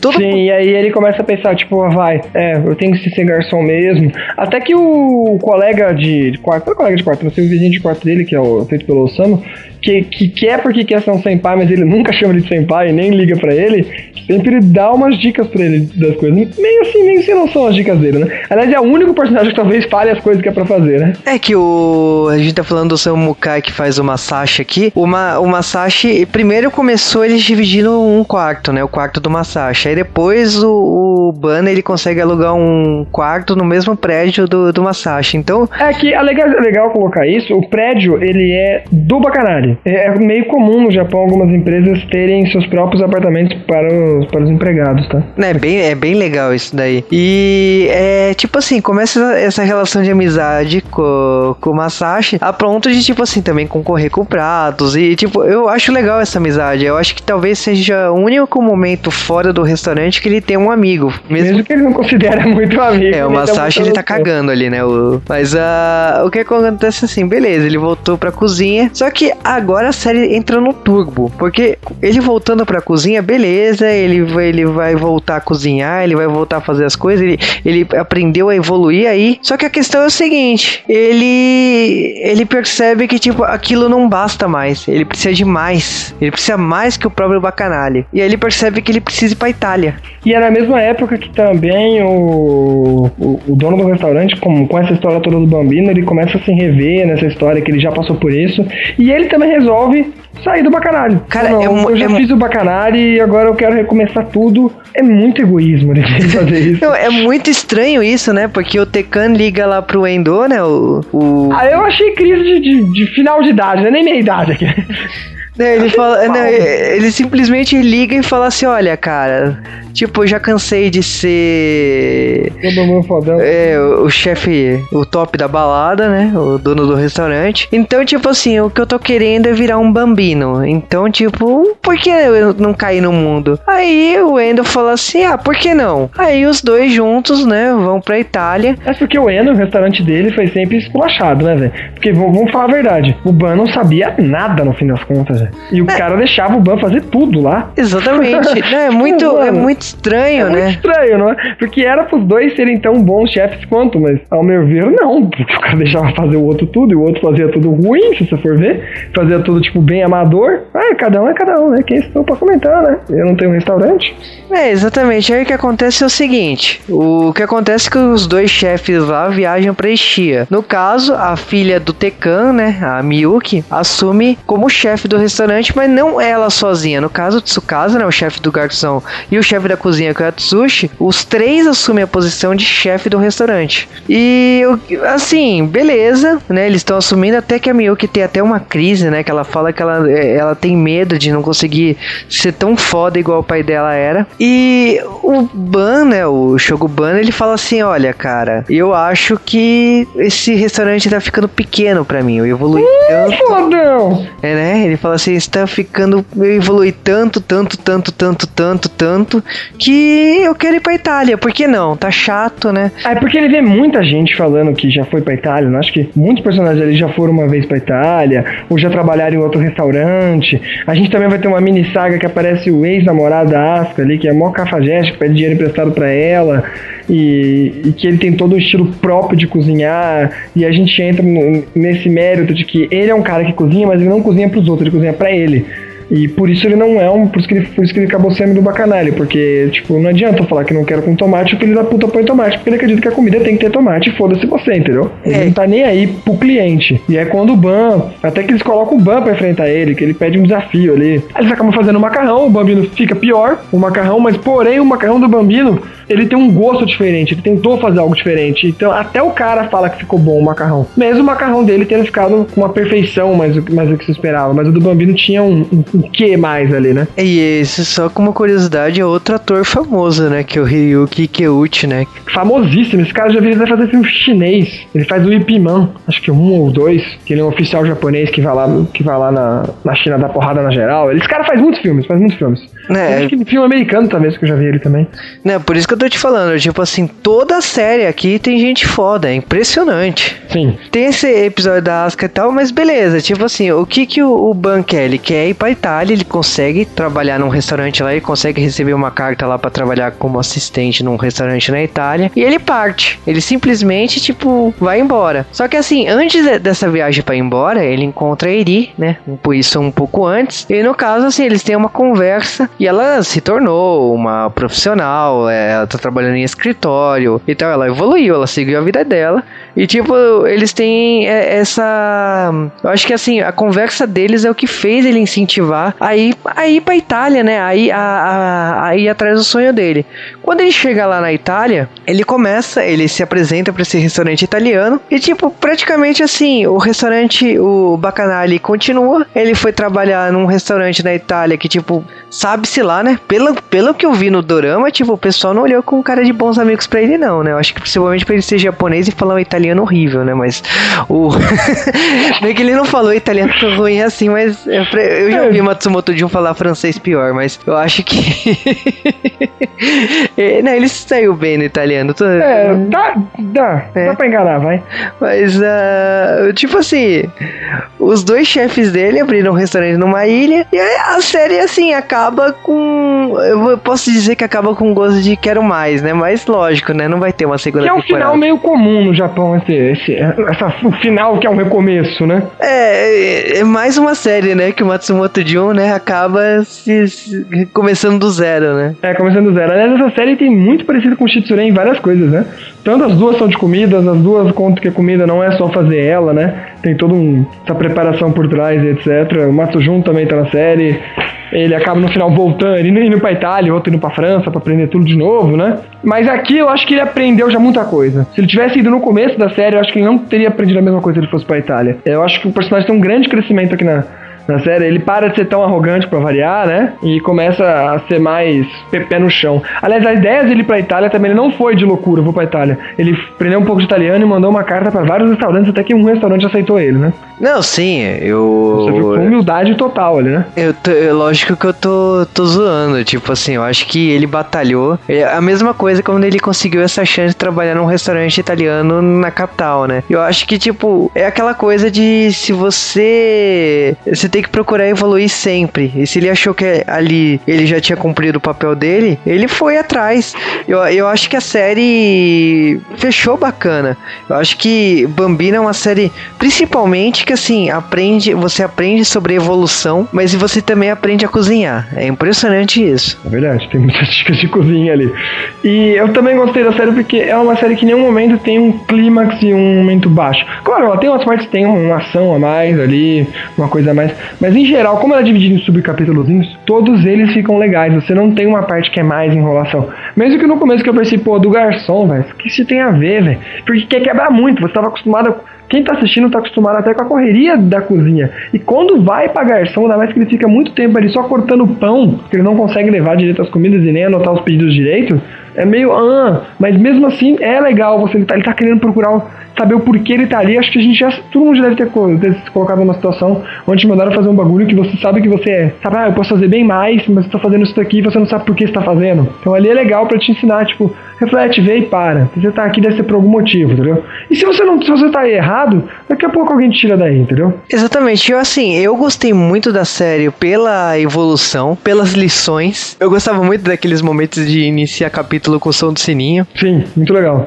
Todo Sim, e aí ele começa a pensar, tipo, ah, vai, é, eu tenho que ser garçom mesmo. Até que o colega de, de quarto, não é colega de quarto, não sei o vizinho de quarto dele, que é o feito pelo Osamu, que, que quer porque quer ser um senpai, mas ele nunca chama ele de senpai e nem liga pra ele, sempre dá umas dicas pra ele das coisas. Meio assim, meio sem noção as dicas dele, né? Aliás, é o único personagem que talvez fale as coisas que é pra fazer, né? É que o. A gente tá falando do seu Mukai que faz o Masashi aqui. O, Ma, o Masashi, primeiro começou eles dividindo um quarto, né? O quarto do Masashi. Aí depois o, o Bana ele consegue alugar um quarto no mesmo prédio do, do Masashi. Então, É que é legal, é legal colocar isso. O prédio, ele é do Bacanari. É é meio comum no Japão algumas empresas terem seus próprios apartamentos para os, para os empregados, tá? né, bem, é bem legal isso daí. E é tipo assim, começa essa- relação de amizade com, com o Masashi a ponto de, tipo assim, também concorrer com pratos. E, tipo, eu acho legal essa amizade. Eu acho que talvez seja o único momento fora do restaurante que ele tem um amigo. Mesmo Mesmo que ele não considere muito amigo. É, o ele Masashi ele tá muito- cagando ali, né? O... Mas ah, o que acontece assim, beleza, ele voltou pra cozinha. Só que agora a série entra no turbo. Porque ele voltando pra cozinha, beleza, ele vai, ele vai voltar a cozinhar, ele vai voltar a fazer as coisas, ele, ele aprendeu a evoluir aí. Só que a questão é o seguinte: ele. ele percebe que, tipo, aquilo não basta mais. Ele precisa de mais. Ele precisa mais que o próprio Bacanali. E aí ele percebe que ele precisa ir pra Itália. E é na mesma época que também o, o, o dono do restaurante, com, com essa história toda do Bambino, ele começa a se rever nessa história que ele já passou por isso. E ele também resolve sair do bacanalho. Cara, Não, é mu- eu já é fiz o bacanalho e agora eu quero recomeçar tudo. É muito egoísmo ele fazer isso. Não, é muito estranho isso, né? Porque o Tekan liga lá pro Endo, né? O. o... Ah, eu achei crise de, de, de final de idade, não é nem meia idade aqui. né, ele fala. não, ele simplesmente liga e fala assim: olha, cara, tipo, eu já cansei de ser. Todo mundo fodão. É, o chefe, o top da balada, né? O dono do restaurante. Então, tipo assim, o que eu tô querendo é virar um bambino. Então, tipo, por que eu não cair no mundo? Aí o Endo fala assim: ah, por que não? Aí os dois juntos, né, vão pra Itália. É porque o Eno, o restaurante dele, foi sempre esculachado, né, velho? Porque vamos falar a verdade, o Ban não sabia nada no fim das contas, velho. E o cara deixava o Ban fazer tudo lá. Exatamente. né, é, muito, é muito estranho, É né? muito estranho, não é? Porque era pros dois serem tão bons chefes quanto, mas ao meu ver, não. Porque o cara deixava fazer o outro tudo e o outro fazia tudo ruim, se você for ver. Fazia tudo, tipo, bem amador. Ah, cada um é cada um, né? Quem estou pra comentar, né? Eu não tenho um restaurante. É, exatamente. Aí o que acontece é o seguinte: o que acontece é que os dois chefes lá viajam pra Ishia. No caso, a filha do Tekan, né, a Miyuki, assume como chefe do restaurante, mas não ela sozinha. No caso, o Tsukasa, né, o chefe do garçom, e o chefe da cozinha, que é o Atsushi, os três assumem a posição de chefe do restaurante. E, assim, beleza, né, eles estão assumindo até que a Miyuki tem até uma crise, né, que ela fala que ela, é, ela tem medo de não conseguir ser tão foda igual o pai dela era. E o Ban, né, o Shoguban, ele fala assim, olha, cara, eu acho que esse restaurante tá ficando pequeno pra mim, eu evolui tanto, Fodão! é, né, ele fala assim, está ficando, eu evolui tanto, tanto, tanto, tanto, tanto, tanto, que eu quero ir pra Itália, por que não? Tá chato, né? É porque ele vê muita gente falando que já foi pra Itália. né? Acho que muitos personagens ali já foram uma vez pra Itália, ou já trabalharam em outro restaurante. A gente também vai ter uma mini saga que aparece o ex-namorado da Asuka ali, que é mó cafajeste, que pede dinheiro emprestado pra ela, e, e que ele tem todo um estilo próprio de cozinhar. E a gente entra no- nesse mérito de que ele é um cara que cozinha, mas ele não cozinha pros outros, ele cozinha pra ele. E por isso ele não é um. Por isso que ele, por isso que ele acabou sendo do bacanalho. Porque, tipo, não adianta eu falar que não quero com tomate, o filho da puta põe tomate, porque ele acredita que a comida tem que ter tomate, foda-se você, entendeu? Ele É. não tá nem aí pro cliente. E é quando o Ban, até que eles colocam o Ban pra enfrentar ele, que ele pede um desafio ali. Aí eles acabam fazendo o macarrão, o Bambino fica pior, o macarrão, mas porém o macarrão do Bambino, ele tem um gosto diferente, ele tentou fazer algo diferente. Então até o cara fala que ficou bom o macarrão. Mesmo o macarrão dele tendo ficado com uma perfeição mais, do- mais do que se esperava. Mas o do Bambino tinha um, um, um quê mais ali, né? E esse, só como curiosidade, é outro ator famoso, né? Que é o Ryuki Keuchi, né? famosíssimo. Esse cara já vai fazer filme chinês. Ele faz o Ip Man, acho que um ou dois, que ele é um oficial japonês que vai lá, que vai lá na, na China dar porrada na geral. Esse cara faz muitos filmes, faz muitos filmes. É. Acho que filme americano talvez que eu já vi ele também. Né, por isso que eu tô te falando, tipo assim, toda a série aqui tem gente foda, é impressionante. Sim. Tem esse episódio da Asuka e tal, mas beleza, tipo assim, o que que o, o Ban quer? Ele quer ir pra Itália, ele consegue trabalhar num restaurante lá, ele consegue receber uma carta lá pra trabalhar como assistente num restaurante na Itália, e ele parte. Ele simplesmente, tipo, vai embora. Só que assim, antes de- dessa viagem pra ir embora, ele encontra a Eri, né? Por isso um pouco antes. E no caso, assim, eles têm uma conversa e ela se tornou uma profissional, é, tá trabalhando em escritório e tal. Ela evoluiu, ela seguiu a vida dela. E tipo, eles têm é, essa. Eu acho que assim, a conversa deles é o que fez ele incentivar a ir, a ir pra Itália, né? A ir, a, a, a ir atrás do sonho dele. Quando ele chega lá na Itália, ele começa, ele se apresenta pra esse restaurante italiano. E tipo, praticamente assim, o restaurante, o Bacanali continua. Ele foi trabalhar num restaurante na Itália que, tipo, sabe-se lá, né? Pelo, pelo que eu vi no Dorama, tipo, o pessoal não olhou com cara de bons amigos pra ele, não, né? Eu acho que possivelmente pra ele ser japonês e falar um italiano horrível, né? Mas o. Meio que ele não falou italiano tão ruim assim, mas eu, já ouvi Matsumoto Jun falar francês pior, mas eu acho que. É, não, ele saiu bem no italiano. Tô... É, dá, dá, É. dá pra enganar, vai. Mas, ah, tipo assim, os dois chefes dele abriram um restaurante numa ilha e a série, assim, acaba com. Eu posso dizer que acaba com gosto de quero mais, né? Mas lógico, né? Não vai ter uma segunda Que é um temporada. final meio comum no Japão, esse, esse, essa, o final que é um recomeço, né? É, é, é mais uma série, né? Que o Matsumoto Jun, né? Acaba se, se- começando do zero, né? É, começando do zero. Aliás, essa série tem muito parecido com Shitsure em várias coisas, né? Tanto as duas são de comidas, as duas contam que a comida não é só fazer ela, né? Tem toda um, essa preparação por trás etc. O Matsujun também tá na série. Ele acaba no final voltando, ele indo pra Itália, outro indo pra França pra aprender tudo de novo, né? Mas aqui eu acho que ele aprendeu já muita coisa. Se ele tivesse ido no começo da série, eu acho que ele não teria aprendido a mesma coisa se ele fosse pra Itália. Eu acho que o personagem tem um grande crescimento aqui na, na série, ele para de ser tão arrogante pra variar, né? E começa a ser mais pé no chão. Aliás, a ideia dele ir pra Itália também ele não foi de loucura, vou pra Itália. Ele aprendeu um pouco de italiano e mandou uma carta pra vários restaurantes, até que um restaurante aceitou ele, né? Não, sim, eu. Humildade total ali, né? Eu tô, eu- lógico que eu tô, tô zoando, tipo assim, eu acho que ele batalhou. É a mesma coisa quando ele conseguiu essa chance de trabalhar num restaurante italiano na capital, né? Eu acho que, tipo, é aquela coisa de se você. Você tem que procurar evoluir sempre. E se ele achou que ali ele já tinha cumprido o papel dele, ele foi atrás. Eu, eu acho que a série fechou bacana. Eu acho que Bambina é uma série, principalmente que assim, aprende, você aprende sobre evolução, mas você também aprende a cozinhar. É impressionante isso. É verdade, tem muitas dicas de cozinha ali. E eu também gostei da série porque é uma série que em nenhum momento tem um clímax e um momento baixo. Claro, ela tem umas partes que tem uma ação a mais ali, uma coisa a mais. Mas em geral, como ela é dividida em subcapítulozinhos, todos eles ficam legais. Você não tem uma parte que é mais enrolação. Mesmo que no começo que eu pensei, pô, do garçom, velho, o que isso tem a ver, velho? Porque quer quebrar muito, você tava acostumado. Quem tá assistindo tá acostumado até com a correria da cozinha. E quando vai pra garçom, ainda mais que ele fica muito tempo ali só cortando pão, porque ele não consegue levar direito as comidas e nem anotar os pedidos direito, é meio. Ah, mas mesmo assim é legal você ele tá, ele tá querendo procurar saber o porquê ele tá ali. Acho que a gente já. Todo mundo já deve ter, ter se colocado numa situação onde te mandaram fazer um bagulho que você sabe que você é. Sabe, ah, eu posso fazer bem mais, mas você tá fazendo isso daqui e você não sabe por que você tá fazendo. Então ali é legal pra te ensinar, tipo, reflete, vê e para. Se você tá aqui deve ser por algum motivo, entendeu? E se você não. Se você tá errado, daqui a pouco alguém te tira daí, entendeu? Exatamente, eu assim, eu gostei muito da série pela evolução, pelas lições. Eu gostava muito daqueles momentos de iniciar capítulo com o som do sininho. Sim, muito legal.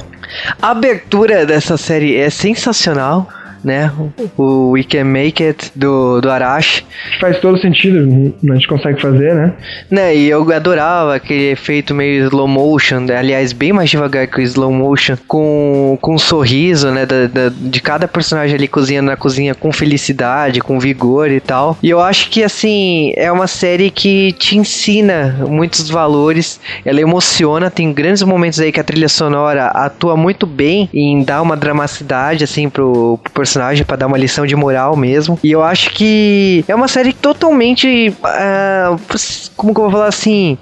A abertura dessa série é sensacional. Né? O We Can Make It do, do Arashi. Faz todo sentido, a gente consegue fazer, né? Né, e eu adorava aquele efeito meio slow motion, aliás, bem mais devagar que o slow motion, com, com um sorriso, né, da, da, de cada personagem ali cozinhando na cozinha com felicidade, com vigor e tal. E eu acho que, assim, é uma série que te ensina muitos valores, ela emociona, tem grandes momentos aí que a trilha sonora atua muito bem em dar uma dramaticidade, assim, pro, pro personagem, para dar uma lição de moral mesmo. E eu acho que é uma série totalmente. Uh, como que eu vou falar assim?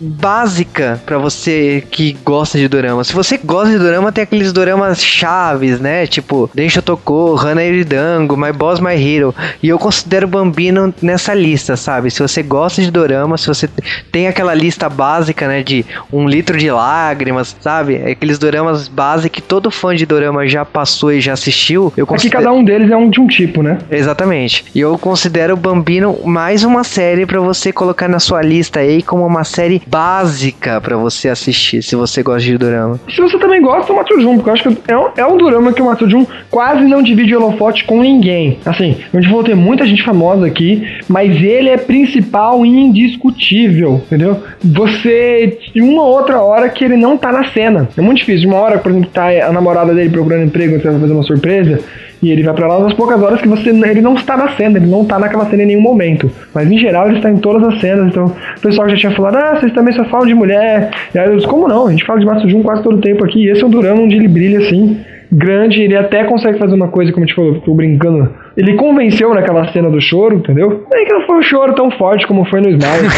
Básica para você que gosta de dorama. Se você gosta de dorama, tem aqueles doramas chaves, né? Tipo, Densho Toko, Hana Iridango, My Boss My Hero. E eu considero Bambino nessa lista, sabe? Se você gosta de dorama, se você tem aquela lista básica, né? De um litro de lágrimas, sabe? Aqueles doramas básicos que todo fã de dorama já passou e já assistiu. Eu considero... É que cada um deles é um de um tipo, né? Exatamente. E eu considero Bambino mais uma série para você colocar na sua lista aí como uma série básica para você assistir, se você gosta de Durama. Se você também gosta do Matsujun, porque eu acho que é um, é um Durama que o Matsujun quase não divide holofote com ninguém. Assim, a gente falou ter muita gente famosa aqui, mas ele é principal e indiscutível, entendeu? Você, uma outra hora que ele não tá na cena. É muito difícil. Uma hora, por exemplo, tá a namorada dele procurando emprego, você vai fazer uma surpresa, e ele vai para lá nas poucas horas que você ele não está na cena, ele não está naquela cena em nenhum momento. Mas em geral ele está em todas as cenas, então o pessoal já tinha falado, ah, vocês também só falam de mulher. E aí eu disse, como não? A gente fala de Matsujun quase todo o tempo aqui, e esse é um Durama onde ele brilha assim, grande, ele até consegue fazer uma coisa, como a gente falou, tô brincando ele convenceu naquela cena do choro, entendeu? Nem que não foi um choro tão forte como foi no Smile.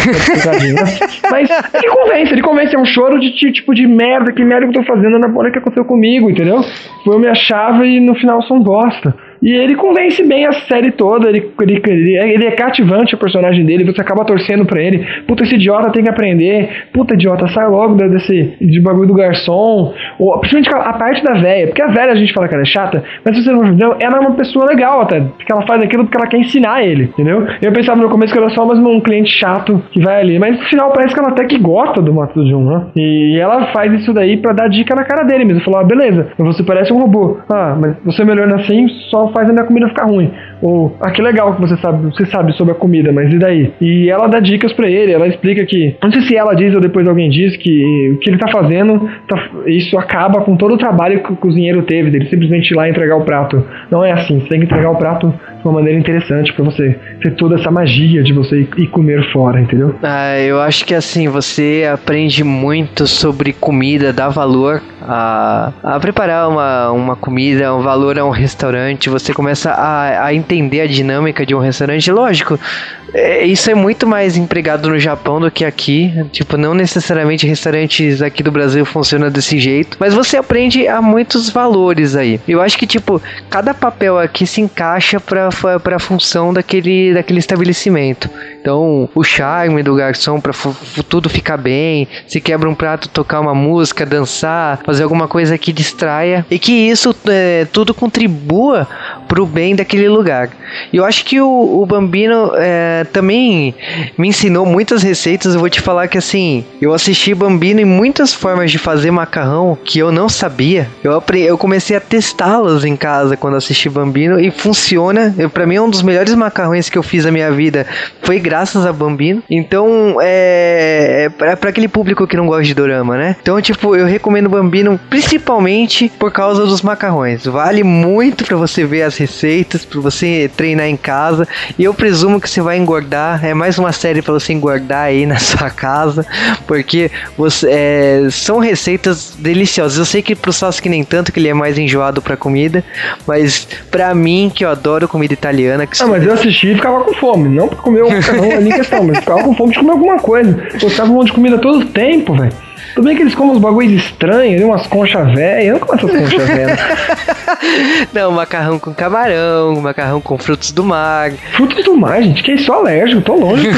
mas ele convence, ele convence. É um choro de tipo de merda, que merda que eu tô fazendo na bola que aconteceu comigo, entendeu? Foi eu me achava e no final um bosta. E ele convence bem a série toda, ele, ele, ele, é, ele é cativante o personagem dele, você acaba torcendo pra ele. Puta, esse idiota tem que aprender. Puta, idiota, sai logo desse de bagulho do garçom. Ou, principalmente a, parte da velha, porque a velha a gente fala que ela é chata, mas se você não entendeu, ela é uma pessoa legal até, porque ela faz aquilo porque ela quer ensinar ele, entendeu? Eu pensava no começo que era só mais um cliente chato que vai ali, mas no final parece que ela até que gosta do Mato Jun, né? E ela faz isso daí pra dar dica na cara dele mesmo. Falou, ah, beleza, você parece um robô. Ah, mas você melhorando assim só faz a minha comida ficar ruim. Ou, ah, que legal que você sabe, você sabe sobre a comida, mas e daí? E ela dá dicas para ele, ela explica que, não sei se ela diz ou depois alguém diz que o que ele tá fazendo, tá, isso acaba com todo o trabalho que o cozinheiro teve, dele simplesmente ir lá entregar o prato. Não é assim, você tem que entregar o prato de uma maneira interessante para você ter toda essa magia de você ir comer fora, entendeu? Ah, eu acho que assim, você aprende muito sobre comida, dá valor a, a preparar uma, uma comida, um valor a um restaurante, você começa a, a entender a dinâmica de um restaurante. Lógico, é, isso é muito mais empregado no Japão do que aqui. Tipo, não necessariamente restaurantes aqui do Brasil funcionam desse jeito, mas você aprende a muitos valores aí. Eu acho que, tipo, cada papel aqui se encaixa para a função daquele, daquele estabelecimento. Então, o charme do garçom para tudo ficar bem, se quebra um prato, tocar uma música, dançar, fazer alguma coisa que distraia e que isso é, tudo contribua pro bem daquele lugar. E eu acho que o, o Bambino é, também me ensinou muitas receitas. Eu vou te falar que assim, eu assisti Bambino em muitas formas de fazer macarrão que eu não sabia. Eu, eu comecei a testá-las em casa quando assisti Bambino e funciona. Para mim, é um dos melhores macarrões que eu fiz na minha vida foi graças a Bambino. Então, é, é para aquele público que não gosta de dorama, né? Então, tipo, eu recomendo Bambino principalmente por causa dos macarrões. Vale muito para você ver as receitas, para você treinar em casa. E eu presumo que você vai engordar. É mais uma série para você engordar aí na sua casa, porque você, é, são receitas deliciosas. Eu sei que pro Sasuke nem tanto, que ele é mais enjoado para comida, mas para mim que eu adoro comida italiana. Que ah, mas eu assisti e ficava com fome, não pra comer um macarrão ali questão, mas ficava com fome de comer alguma coisa. Eu ficava com de comida todo o tempo, velho. Tudo bem que eles comem uns bagulhos estranhos, umas conchas velhas. Eu não como essas conchas velhas. não, macarrão com camarão, macarrão com frutos do mar. Frutos do mar, gente, que é isso alérgico, tô longe.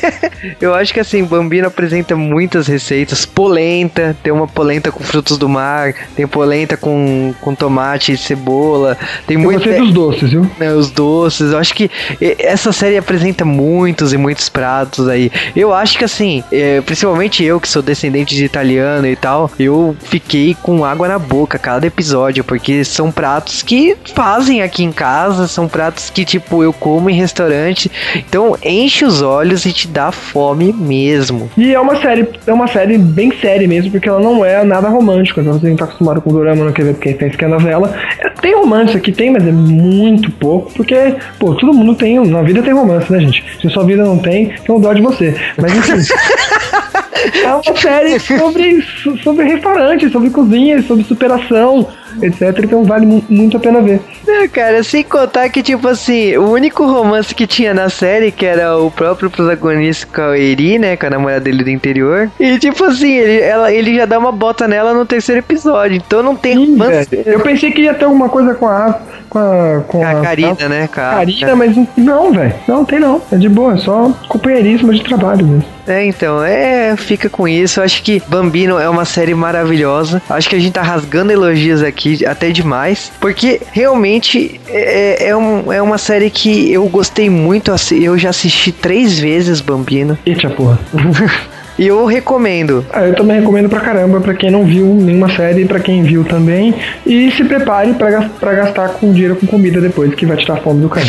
Eu acho que assim, Bambino apresenta muitas receitas. Polenta, tem uma polenta com frutos do mar, tem polenta com, com tomate e cebola. Tem muito. Gostei dos doces, viu? É, os doces. Eu acho que essa série apresenta muitos e muitos pratos aí. Eu acho que assim, é, principalmente eu que sou descendente italianos e tal, eu fiquei com água na boca cada episódio, porque são pratos que fazem aqui em casa, são pratos que, tipo, eu como em restaurante. Então enche os olhos e te dá fome mesmo. E é uma série, é uma série bem séria mesmo, porque ela não é nada romântica. Então você não tá acostumado com dorama, não quer ver porque pensa que é novela. É, tem romance aqui, tem, mas é muito pouco, porque, pô, todo mundo tem, na vida tem romance, né, gente? Se sua vida não tem, tem um dó de você. Mas enfim. é uma série sobre, sobre restaurante, sobre cozinha, sobre superação, etc. Então vale mu muito a pena ver. É, cara, sem contar que, tipo assim, o único romance que tinha na série, que era o próprio protagonista com a Eri, né, com a namorada dele do interior. E, tipo assim, ele, ela, ele já dá uma bota nela no terceiro episódio, então não tem Sim, romance. Eu pensei que ia ter alguma coisa com a com a, com a, a Karina, né? Com a, Karina, mas não, velho. Não, tem não. É de boa, é só companheirismo de trabalho mesmo. É, então, é, fica com isso. Acho que Bambino é uma série maravilhosa. Acho que a gente tá rasgando elogios aqui até demais, porque realmente é, é, um, é uma série que eu gostei muito. Eu já assisti três vezes Bambino. Eita porra. E eu recomendo. Ah, eu também recomendo pra caramba, pra quem não viu nenhuma série, pra quem viu também. E se prepare pra, pra gastar com dinheiro com comida depois, que vai tirar fome do cara.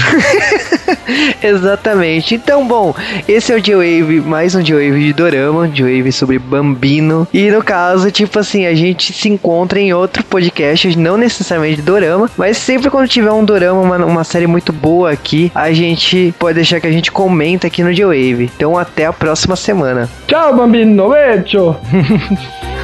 Exatamente. Então, bom, esse é o J-Wave, mais um J-Wave de Dorama, J-Wave sobre Bambino. E no caso, tipo assim, a gente se encontra em outro podcast, não necessariamente de Dorama, mas sempre quando tiver um Dorama, uma, uma série muito boa aqui, a gente pode deixar que a gente comenta aqui no J-Wave. Então, até a próxima semana. Tchau! Bambino, becho.